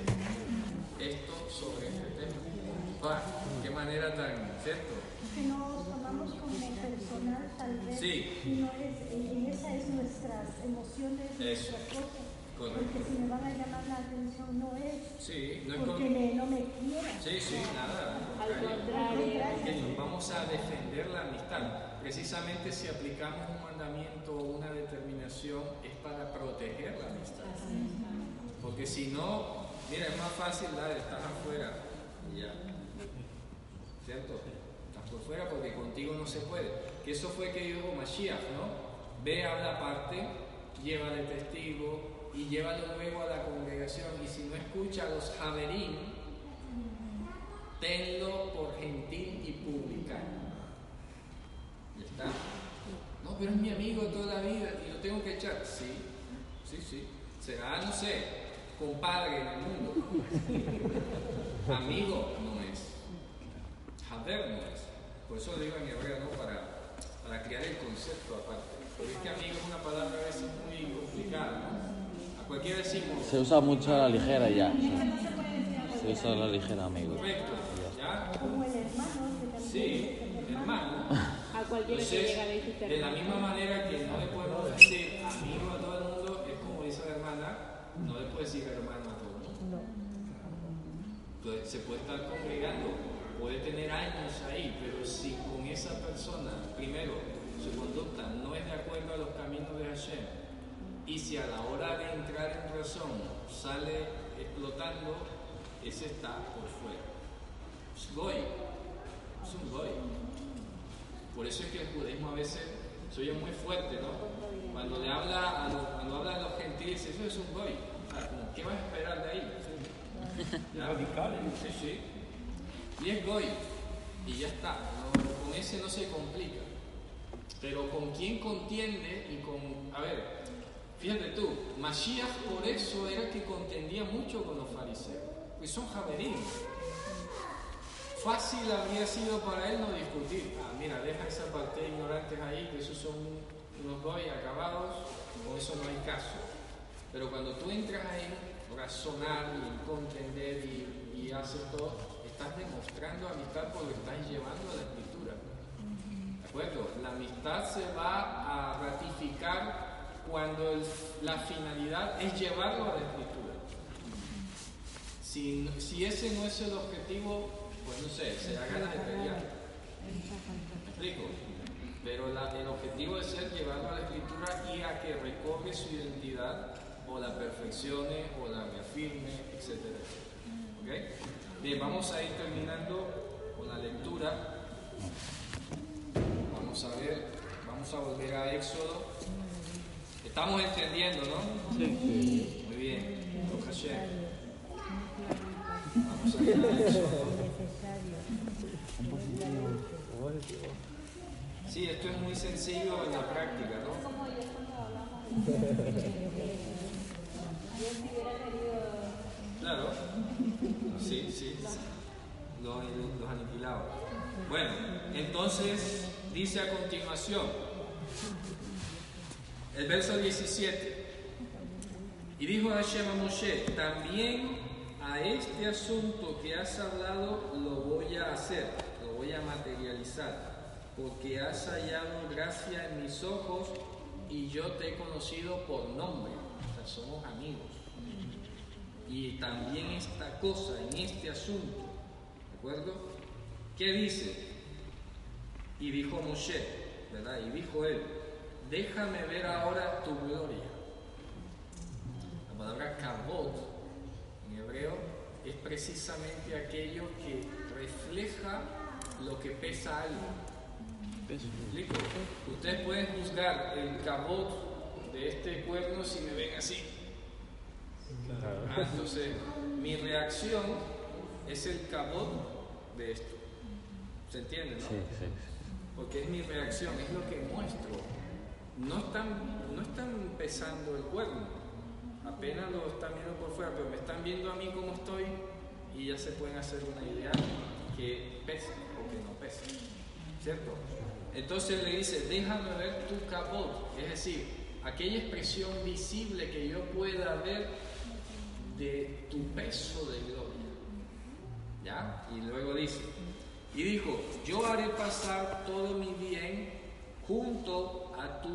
esto sobre este tema. Ah, qué manera tan, ¿cierto? que nos tomamos como personal tal vez sí. y no es, en esa es nuestras emociones, nuestras Porque si me van a llamar la atención no es sí, no es porque con... no me quieran. Sí, sí, nada. Al contrario. Que nos vamos a defender la amistad. Precisamente si aplicamos un mandamiento o una determinación es para proteger la amistad. Porque si no, mira, es más fácil la de estar afuera ya. ¿Cierto? por fuera porque contigo no se puede. Que eso fue que dijo Mashiach, ¿no? Ve, habla aparte, llévale testigo y llévalo luego a la congregación. Y si no escucha a los javerín, tenlo por gentil y publicano. Ya está. No, pero es mi amigo toda la vida y lo tengo que echar. Sí, sí, sí. Será, no sé, compadre en el mundo. *laughs* Amigo no es. Javer no es. Por eso lo digo en hebreo, ¿no? Para, para crear el concepto aparte. Porque es que amigo es una palabra a veces muy complicada, ¿no? Se usa mucho a la ligera ya. Se usa a la ligera, amigo. Correcto. ¿Ya? Como el hermano Sí, hermano. A cualquiera que llega de la misma manera que no le podemos decir amigo a todo el mundo, es como dice la hermana, no le puede decir hermano a todo el mundo. Entonces, se puede estar congregando puede tener años ahí, pero si con esa persona, primero, su conducta no es de acuerdo a los caminos de Hashem, y si a la hora de entrar en razón sale explotando, ese está por fuera. Es goy, es un goy. Por eso es que el judaísmo a veces se oye muy fuerte, ¿no? Cuando le habla a los, cuando habla a los gentiles, eso es un goy. ¿Qué vas a esperar de ahí? Radical. Sí, sí. Y es Goy. Y ya está. No, con ese no se complica. Pero con quién contiende y con. A ver, fíjate tú, Mashiach por eso era que contendía mucho con los fariseos. Pues son javerín. fácil habría sido para él no discutir. Ah, mira, deja esa parte de ignorantes ahí, que esos son unos dos y acabados, con eso no hay caso. Pero cuando tú entras ahí, razonar y en contender y, y todo, estás demostrando amistad porque estás llevando a la escritura. ¿De acuerdo? La amistad se va a ratificar cuando el- la finalidad es llevarlo a la escritura. Si, ese no es el objetivo, pues no sé, se da ganas de pelear. ¿Me explico? Pero la- el objetivo es ser llevarlo a la escritura y a que recobre su identidad o la perfeccione o la reafirme, etc. ¿Ok? Bien, vamos a ir terminando con la lectura. Vamos a ver, vamos a volver a Éxodo. Estamos entendiendo, ¿no? Sí. Muy bien. Vamos a. Sí, esto es muy sencillo en la práctica, ¿no? Como yo cuando hablamos Claro. Sí, sí. Los, los aniquilados. Bueno, entonces dice a continuación, el verso 17. Y dijo Hashem a Moshe, también a este asunto que has hablado lo voy a hacer, lo voy a materializar, porque has hallado gracia en mis ojos y yo te he conocido por nombre, o sea, somos amigos. Y también esta cosa, en este asunto, ¿de acuerdo? ¿Qué dice? Y dijo Moshe, ¿verdad? Y dijo él, déjame ver ahora tu gloria. La palabra kabod en hebreo es precisamente aquello que refleja lo que pesa algo. ¿Me explico? Ustedes pueden juzgar el kabod de este cuerno si me ven así. Ah, entonces, mi reacción es el kabod de esto. ¿Se entiende, no? Sí, sí. Porque es mi reacción, es lo que muestro. No están, no están pesando el cuerno, apenas lo están viendo por fuera, pero me están viendo a mí como estoy y ya se pueden hacer una idea que pesa o que no pesa. ¿Cierto? Entonces le dice, déjame ver tu capot, es decir, aquella expresión visible que yo pueda ver de tu peso de gloria. ¿Ya? Y luego dice, y dijo, yo haré pasar todo mi bien junto a tu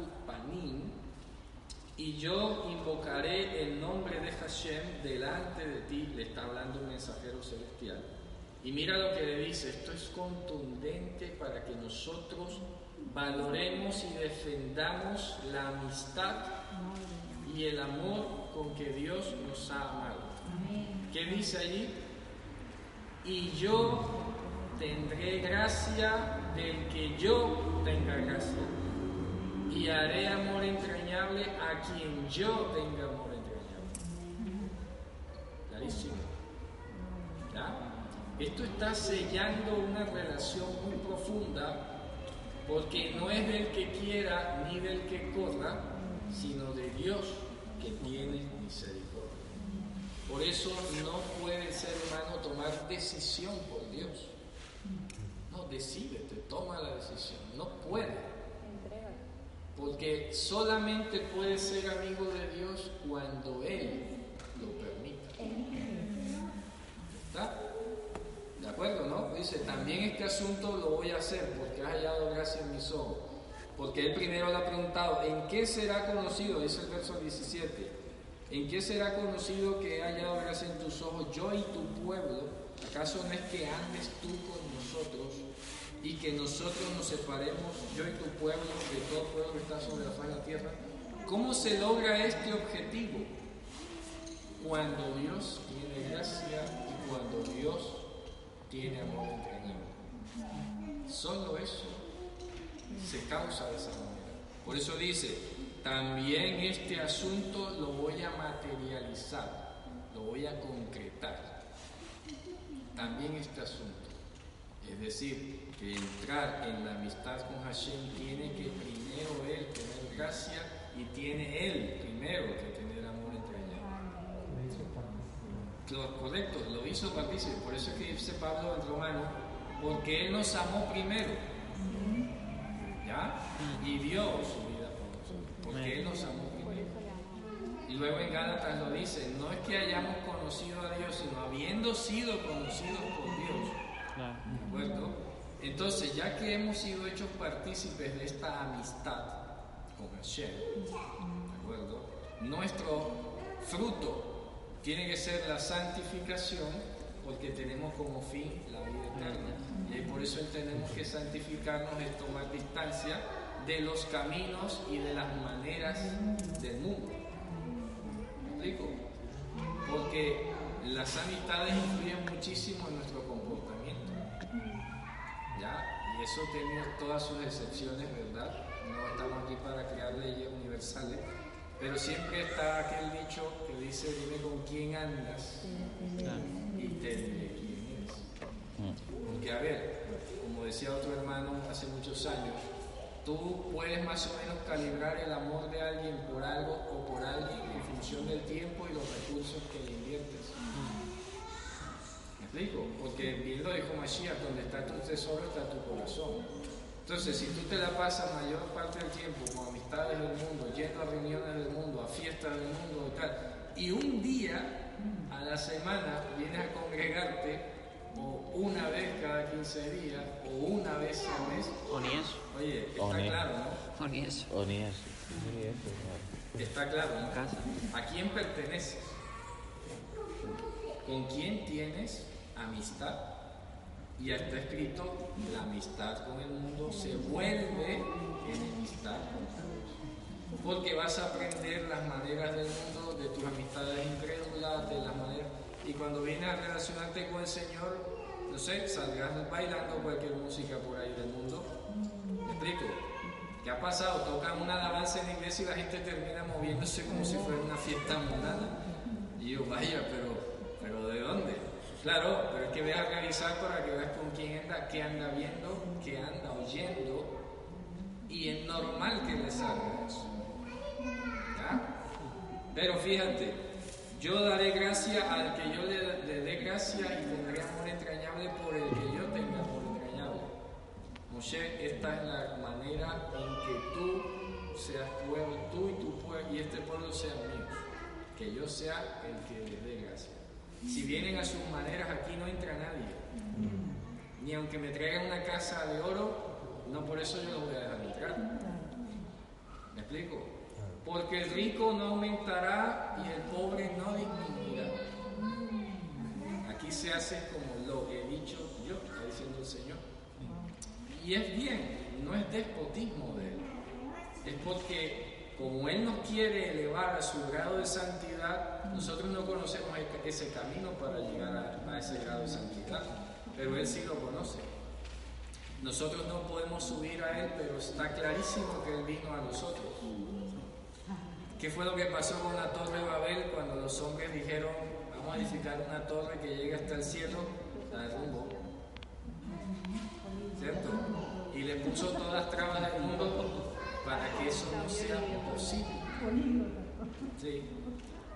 y yo invocaré el nombre de Hashem delante de ti, le está hablando un mensajero celestial. Y mira lo que le dice, esto es contundente para que nosotros valoremos y defendamos la amistad y el amor con que Dios nos ha amado. ¿Qué dice allí? Y yo tendré gracia del que yo tenga gracia. Y haré amor entrañable a quien yo tenga amor entrañable. Clarísimo. Esto está sellando una relación muy profunda porque no es del que quiera ni del que corra, sino de Dios que tiene misericordia. Por eso no puede el ser humano tomar decisión por Dios. No, decídete, toma la decisión. No puede. Porque solamente puede ser amigo de Dios cuando Él lo permita. ¿Está? ¿De acuerdo, no? Dice, también este asunto lo voy a hacer porque has hallado gracia en mis ojos. Porque él primero le ha preguntado, ¿en qué será conocido? Dice el verso 17. ¿En qué será conocido que he hallado gracia en tus ojos yo y tu pueblo? ¿Acaso no es que andes tú con y que nosotros nos separemos, yo y tu pueblo, de todo pueblo que está sobre la faz de la tierra? ¿Cómo se logra este objetivo? Cuando Dios tiene gracia y cuando Dios tiene amor entrañable. Solo eso se causa de esa manera. Por eso dice, también este asunto lo voy a materializar, lo voy a concretar. También este asunto. Es decir, que entrar en la amistad con Hashem tiene que primero Él tener gracia y tiene Él primero que tener amor partícipe. Lo correcto, lo hizo partícipe. Por eso es que dice Pablo en Romano, Porque Él nos amó primero. ¿Ya? Y dio su vida por nosotros. Porque Él nos amó primero. Y luego en Gálatas lo dice, no es que hayamos conocido a Dios, sino habiendo sido conocidos por. Entonces, ya que hemos sido hechos partícipes de esta amistad con Hashem, ¿de acuerdo? Nuestro fruto tiene que ser la santificación porque tenemos como fin la vida eterna. Y por eso entendemos que santificarnos es tomar distancia de los caminos y de las maneras del mundo. ¿Me explico? Porque las amistades influyen muchísimo en nuestro comportamiento. Eso tiene todas sus excepciones, ¿verdad? No estamos aquí para crear leyes universales. Pero siempre está aquel dicho que dice, dime con quién andas y te diré quién eres. Porque a ver, como decía otro hermano hace muchos años, tú puedes más o menos calibrar el amor de alguien por algo o por alguien en función del tiempo y los recursos que le inviertes. ¿Me explico? Porque bien lo dijo Mashiach, donde está tu tesoro está tu corazón. Entonces, si tú te la pasas mayor parte del tiempo con amistades del mundo, yendo a reuniones del mundo, a fiestas del mundo y tal, y un día a la semana vienes a congregarte, o una vez cada 15 días, o una vez al mes, O ni eso. oye, está O ni- claro, ¿no? O ni eso. O ni eso. Está claro, ¿no? Casa. ¿A quién perteneces? ¿Con quién tienes amistad? Y ya está escrito, la amistad con el mundo se vuelve enemistad Dios. Porque vas a aprender las maneras del mundo, de tus amistades incrédulas, de las maneras... Y cuando vienes a relacionarte con el Señor, no sé, saldrás bailando cualquier música por ahí del mundo. ¿Me explico? ¿Qué ha pasado? Tocan una alabanza en la iglesia y la gente termina moviéndose como si fuera una fiesta mundana. Y yo, vaya, pero. Claro, pero es que ve a revisar para que veas con quién anda, qué anda viendo, qué anda oyendo. Y es normal que le salga eso. Pero fíjate, yo daré gracia al que yo le, le dé gracia y tendré amor entrañable por el que yo tenga amor entrañable. Moshe, esta es la manera en que tú seas pueblo, tú y tu pueblo y este pueblo sean míos. Que yo sea el que gracia. Si vienen a sus maneras, aquí no entra nadie. Ni aunque me traigan una casa de oro, no por eso yo los voy a dejar entrar. ¿Me explico? Porque el rico no aumentará y el pobre no disminuirá. Aquí se hace como lo he dicho yo, está diciendo el Señor. Y es bien, no es despotismo de Él. Es porque como Él nos quiere elevar a su grado de santidad, nosotros no conocemos e- ese camino para llegar a, ese grado de santidad, pero Él sí lo conoce. Nosotros no podemos subir a Él, pero está clarísimo que Él vino a nosotros. ¿Qué fue lo que pasó con la torre de Babel cuando los hombres dijeron, vamos a edificar una torre que llegue hasta el cielo? La derrumbó. ¿Cierto? Y le puso todas las trabas del mundo eso no sea posible.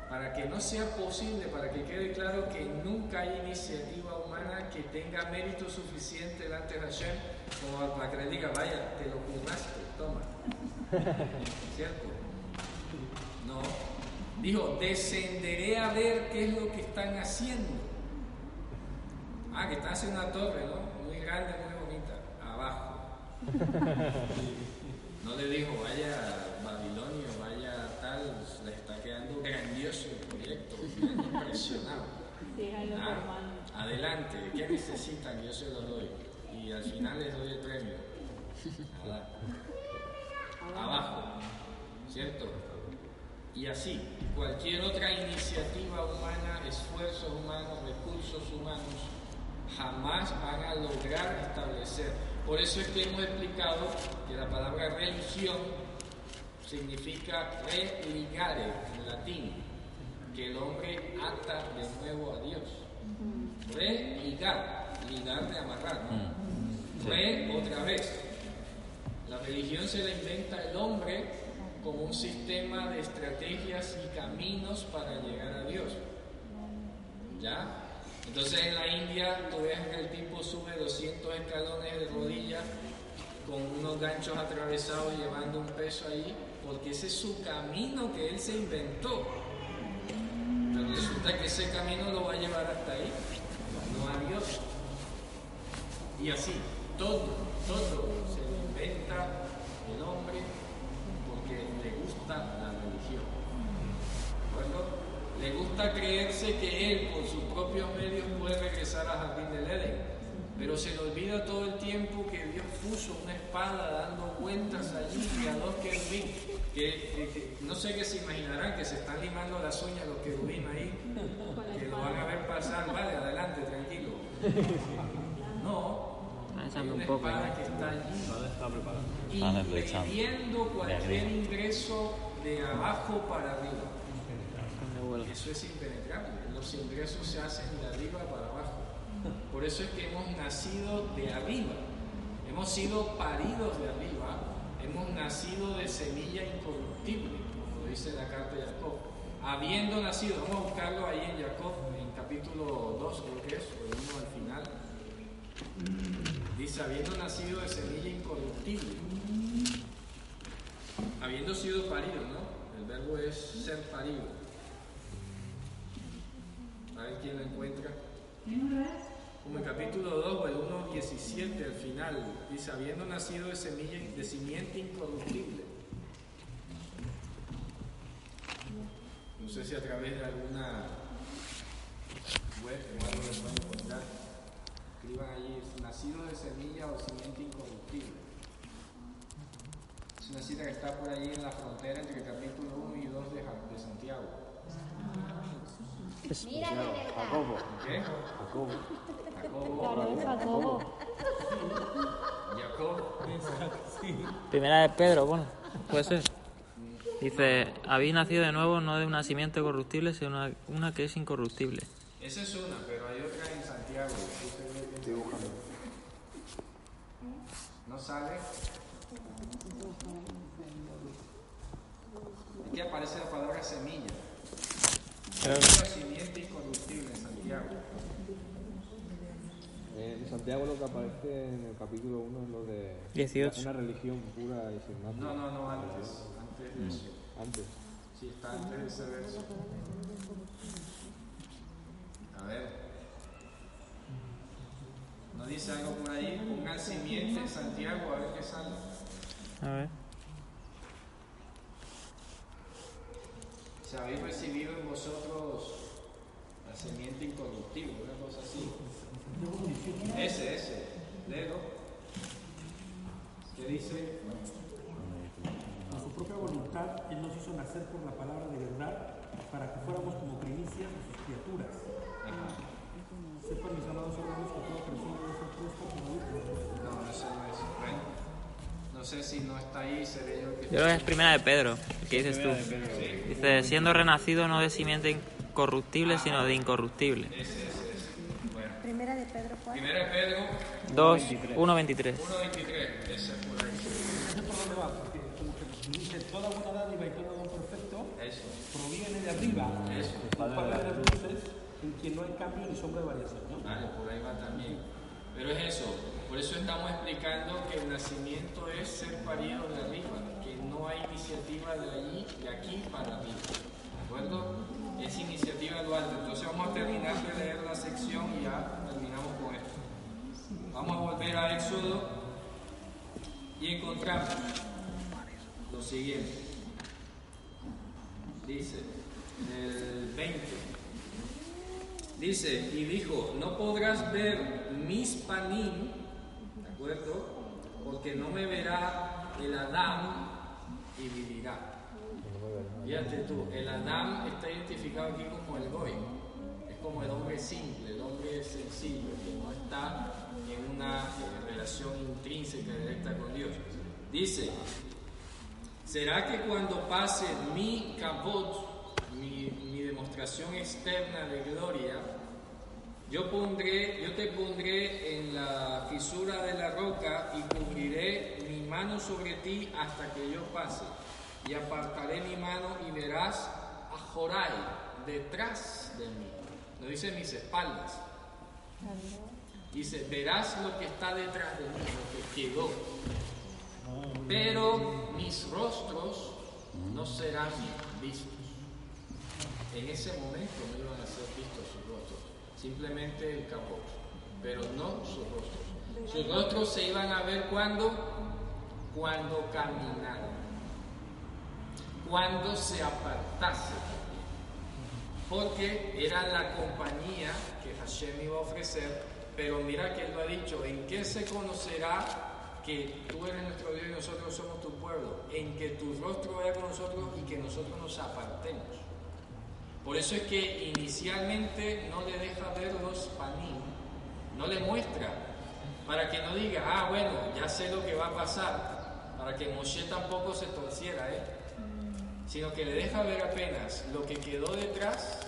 Para que no sea posible, para que quede claro que nunca hay iniciativa humana que tenga mérito suficiente delante de Hashem como para que le diga, vaya, te lo curraste, toma. *laughs* ¿Cierto? No. Dijo, descenderé a ver qué es lo que están haciendo. Ah, que están haciendo una torre, ¿no? Muy grande, muy bonita. Abajo. *laughs* No le dijo, vaya a Babilonia, vaya a tal, le está quedando grandioso el proyecto. Impresionado. Ah, adelante, ¿qué necesitan? Yo se los doy. Y al final les doy el premio. Nada. Abajo, ¿cierto? Y así, cualquier otra iniciativa humana, esfuerzos humanos, recursos humanos, jamás van a lograr establecer. Por eso es que hemos explicado que la palabra religión significa religare en latín, que el hombre ata de nuevo a Dios. Religar, ligar de amarrar, ¿no? Re otra vez. La religión se la inventa el hombre como un sistema de estrategias y caminos para llegar a Dios. ¿Ya? Entonces en la India tú ves que el tipo sube 200 escalones de rodillas con unos ganchos atravesados llevando un peso ahí, porque ese es su camino que él se inventó. Pero resulta que ese camino lo va a llevar hasta ahí, no a Dios. Y así, todo, todo se lo inventa el hombre porque le gusta la. Le gusta creerse que él por sus propios medios puede regresar al jardín del Edén. Pero se le olvida todo el tiempo que Dios puso una espada dando vueltas allí y a dos querubín. Que, que- que- no sé qué se imaginarán, que se están limando las uñas los querubín ahí, que lo van a ver pasar, vale, adelante, tranquilo. No, hay Echando una un poco. espada que está allí impidiendo cualquier ingreso de abajo para arriba. Eso es impenetrable. Los ingresos se hacen de arriba para abajo. Por eso es que hemos nacido de arriba. Hemos sido paridos de arriba. Hemos nacido de semilla incorruptible, como lo dice la carta de Jacob. Habiendo nacido, vamos a buscarlo ahí en Jacob, en capítulo 2, creo que es, o el 1 al final. Dice, habiendo nacido de semilla incorruptible. Habiendo sido parido, ¿no? El verbo es ser parido. A ver quién lo encuentra. Como en capítulo 2 o el 1, 17 al final, dice, habiendo nacido de semilla, de simiente incorruptible. No sé si a través de alguna web o algo lo pueden encontrar. Escriban allí, nacido de semilla o simiente incorruptible. Es una cita que está por ahí en la frontera entre el capítulo 1 y 2 de, Ja- de Santiago. Mira de verdad. Jacobo. ¿Qué? Jacobo. Jacobo. Claro, es Jacobo. Jacob. Primera de Pedro, bueno, puede ser. Dice, habéis nacido de nuevo no de un nacimiento corruptible, sino una, una que es incorruptible. Esa es una, pero hay otra en Santiago. Estoy buscando. ¿No sale? Aquí aparece la palabra semilla. Simiente incorruptible en Santiago. En Santiago lo que aparece en el capítulo 1 es lo de 18. una religión pura y sin más. No, no, no, antes. Antes de eso. Antes. Sí, está antes de ese verso. A ver. ¿No dice algo por ahí? Pongan simiente en Santiago, a ver qué sale. A ver. Si habéis recibido en vosotros la semiente incorruptible, una cosa así. Ese, ese. Léelo. ¿Qué dice? Por su propia voluntad, Él nos hizo nacer por la palabra de verdad para que fuéramos como primicias de sus criaturas. Sepan, mis amados hermanos, que toda persona debe ser puesta como. No, sé, no es. Bueno, no sé si no está ahí, seré yo el que Yo creo que es primera de Pedro, que dices tú. Dice, siendo renacido no de simiente incorruptible, sino de incorruptible. Ese, ese, ese. Bueno. Primera de Pedro 4. Primero de Pedro 2, 1.23. 1.23. Ese es por ahí. ¿Ese por dónde va? Porque como que dice, toda buena dádiva y todo don perfecto Eso. proviene de arriba, Eso. Padre de las luces, en quien no hay cambio ni sombra de variación. ¿no? Vale, por ahí va también. Pero es eso, por eso estamos explicando que el nacimiento es ser parido de arriba, que no hay iniciativa de allí, de aquí para arriba. ¿De acuerdo? Es iniciativa dual. Entonces vamos a terminar de leer la sección y ya terminamos con esto. Vamos a volver a Éxodo y encontramos lo siguiente. Dice, el 20. Dice, y dijo, no podrás ver mis panim, ¿de acuerdo? Porque no me verá el Adán y vivirá. Fíjate tú, el Adán está identificado aquí como el Goy. Es como el hombre simple, el hombre sencillo, que no está en una eh, relación intrínseca directa con Dios. Dice, ¿será que cuando pase mi cabot, mi, demostración externa de gloria, yo pondré, yo te pondré en la fisura de la roca y cubriré mi mano sobre ti hasta que yo pase. Y apartaré mi mano y verás a Jorai detrás de mí. No dice mis espaldas, Dice, verás lo que está detrás de mí, lo que quedó. Pero mis rostros no serán vistos. En ese momento no iban a ser vistos sus rostros, simplemente el capó, pero no sus rostros. Sus rostros se iban a ver cuando, cuando caminaron, cuando se apartase, porque era la compañía que Hashem iba a ofrecer, pero mira que él lo ha dicho, ¿en qué se conocerá que tú eres nuestro Dios y nosotros somos tu pueblo? En que tu rostro vaya con nosotros y que nosotros nos apartemos. Por eso es que inicialmente no le deja ver los panim, no le muestra, para que no diga, ah, bueno, ya sé lo que va a pasar, para que Moshe tampoco se torciera, ¿eh? sino que le deja ver apenas lo que quedó detrás,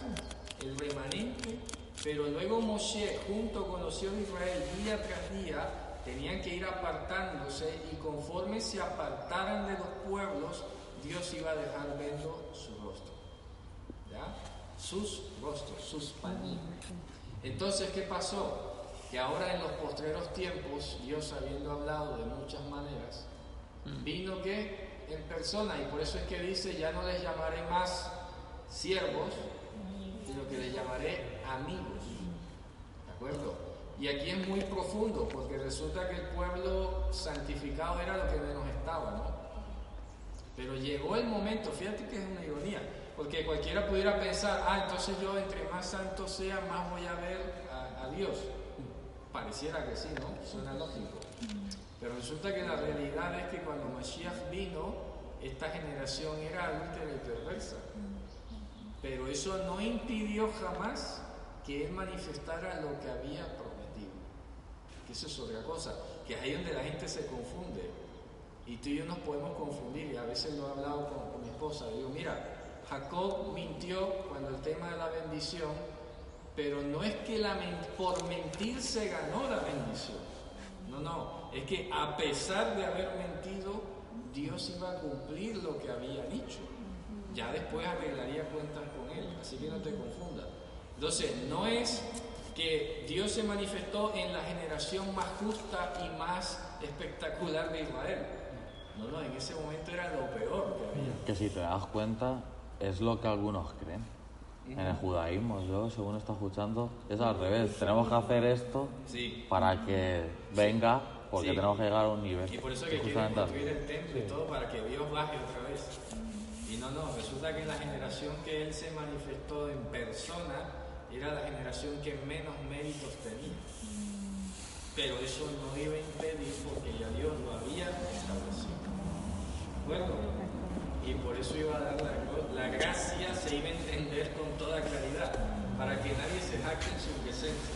el remanente, pero luego Moshe, junto con los hijos de Israel, día tras día, tenían que ir apartándose y conforme se apartaran de los pueblos, Dios iba a dejar viendo su rostro. ¿Ya? Sus rostros, sus panim. Entonces, ¿qué pasó? Que ahora en los postreros tiempos, Dios habiendo hablado de muchas maneras, vino que en persona y por eso es que dice, ya no les llamaré más siervos, sino que les llamaré amigos. ¿De acuerdo? Y aquí es muy profundo, porque resulta que el pueblo santificado era lo que menos estaba, ¿no? Pero llegó el momento, fíjate que es una ironía, porque cualquiera pudiera pensar, ah, entonces yo entre más santo sea, más voy a ver a, a Dios. Pareciera que sí, ¿no? Suena lógico. Pero resulta que la realidad es que cuando Mashiach vino, esta generación era adúltera y perversa. Pero eso no impidió jamás que Él manifestara lo que había prometido. Que eso es otra cosa, que es ahí donde la gente se confunde. Y tú y yo nos podemos confundir, y a veces lo he hablado con, con mi esposa. Digo, mira, Jacob mintió cuando el tema de la bendición, pero no es que la men por mentir se ganó la bendición. No, no, es que a pesar de haber mentido, Dios iba a cumplir lo que había dicho. Ya después arreglaría cuentas con él, así que no te confundas. Entonces, no es que Dios se manifestó en la generación más justa y más espectacular de Israel. No, no, en ese momento era lo peor que había. Que si te das cuenta, es lo que algunos creen. En el judaísmo, yo según estoy escuchando, es al revés. Tenemos que hacer esto Sí. para que venga, porque Sí. tenemos que llegar a un nivel. Y por eso que quieren Justamente así. construir el templo y todo para que Dios baje otra vez. Y no, no, resulta que la generación que Él se manifestó en persona era la generación que menos méritos tenía. Pero eso no iba a impedir porque ya Dios lo había establecido. ¿De acuerdo? Y por eso iba a dar la, la gracia, se iba a entender con toda claridad, para que nadie se jacte en su presencia.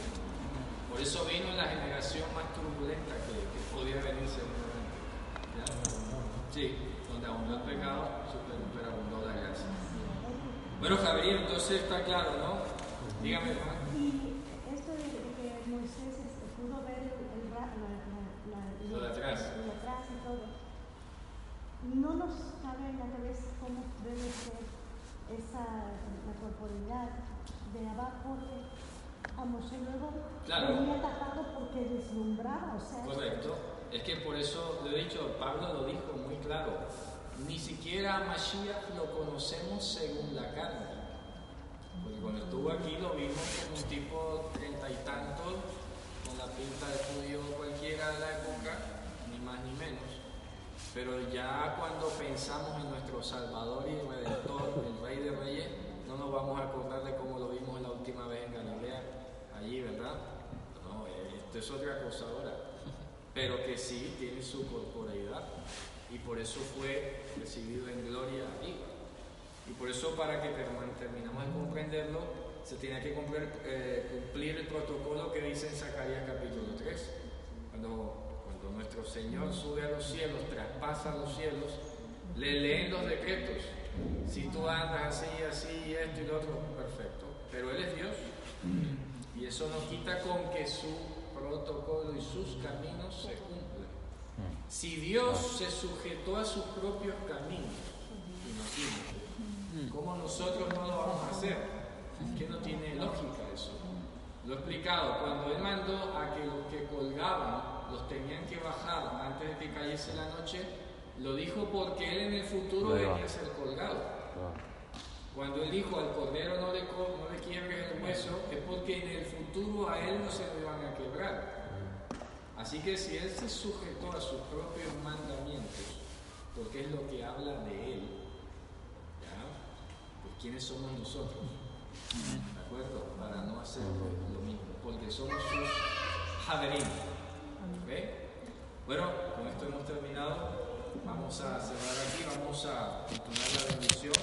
Por eso vino la generación más turbulenta que, que podía venir seguramente. ¿Ya? Sí, donde abundó el pecado, super- superabundó la gracia. Bueno, Javier, entonces está claro, ¿no? Dígame, hermano. Y esto de, que Moisés este, pudo ver el, la, la- la- Lo de atrás. lo de atrás y todo, no nos cabe en la cabeza cómo debe ser esa la corporalidad de porque a luego Claro. venía tapado porque deslumbraba, o sea, Correcto. Es que por eso lo he dicho, Pablo lo dijo muy claro. Ni siquiera a Mashiach lo conocemos según la carne. Porque cuando estuvo aquí lo vimos como un tipo treinta y tantos, con la pinta de judío cualquiera de la época, ni más ni menos. Pero ya cuando pensamos en nuestro Salvador y Redentor, el Rey de Reyes, no nos vamos a acordar de cómo lo vimos la última vez en Galilea, allí, ¿verdad? No, eh, esto es otra cosa ahora. Pero que sí tiene su corporeidad y por eso fue recibido en gloria arriba. Y por eso para que term- terminamos de comprenderlo, se tiene que cumplir, eh, cumplir el protocolo que dice en Zacarías capítulo 3. Cuando, cuando nuestro Señor sube a los cielos, traspasa los cielos, le leen los decretos. Si tú andas así, así, esto y lo otro, perfecto. Pero Él es Dios. Y eso no quita con que su protocolo y sus caminos se cumplan. Si Dios se sujetó a sus propios caminos, imagínate, ¿cómo nosotros no lo vamos a hacer? Que no tiene lógica eso. Lo he explicado, cuando él mandó a que los que colgaban los tenían que bajar antes de que cayese la noche, lo dijo porque él en el futuro venía a ser colgado. Cuando él dijo al cordero no le, no le quiebres el hueso, es porque en el futuro a él no se le van a quebrar. Así que si él se sujetó a sus propios mandamientos, porque es lo que habla de él, ¿ya? Pues quiénes somos nosotros, ¿de acuerdo? Para no hacer lo mismo, porque somos sus javerín. ¿Ok? Bueno, con esto hemos terminado. Vamos a cerrar aquí, vamos a continuar la bendición.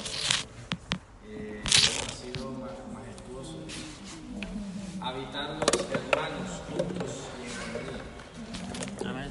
Eh, ha sido ma- majestuoso. Habitar los hermanos juntos y en armonía. Amén.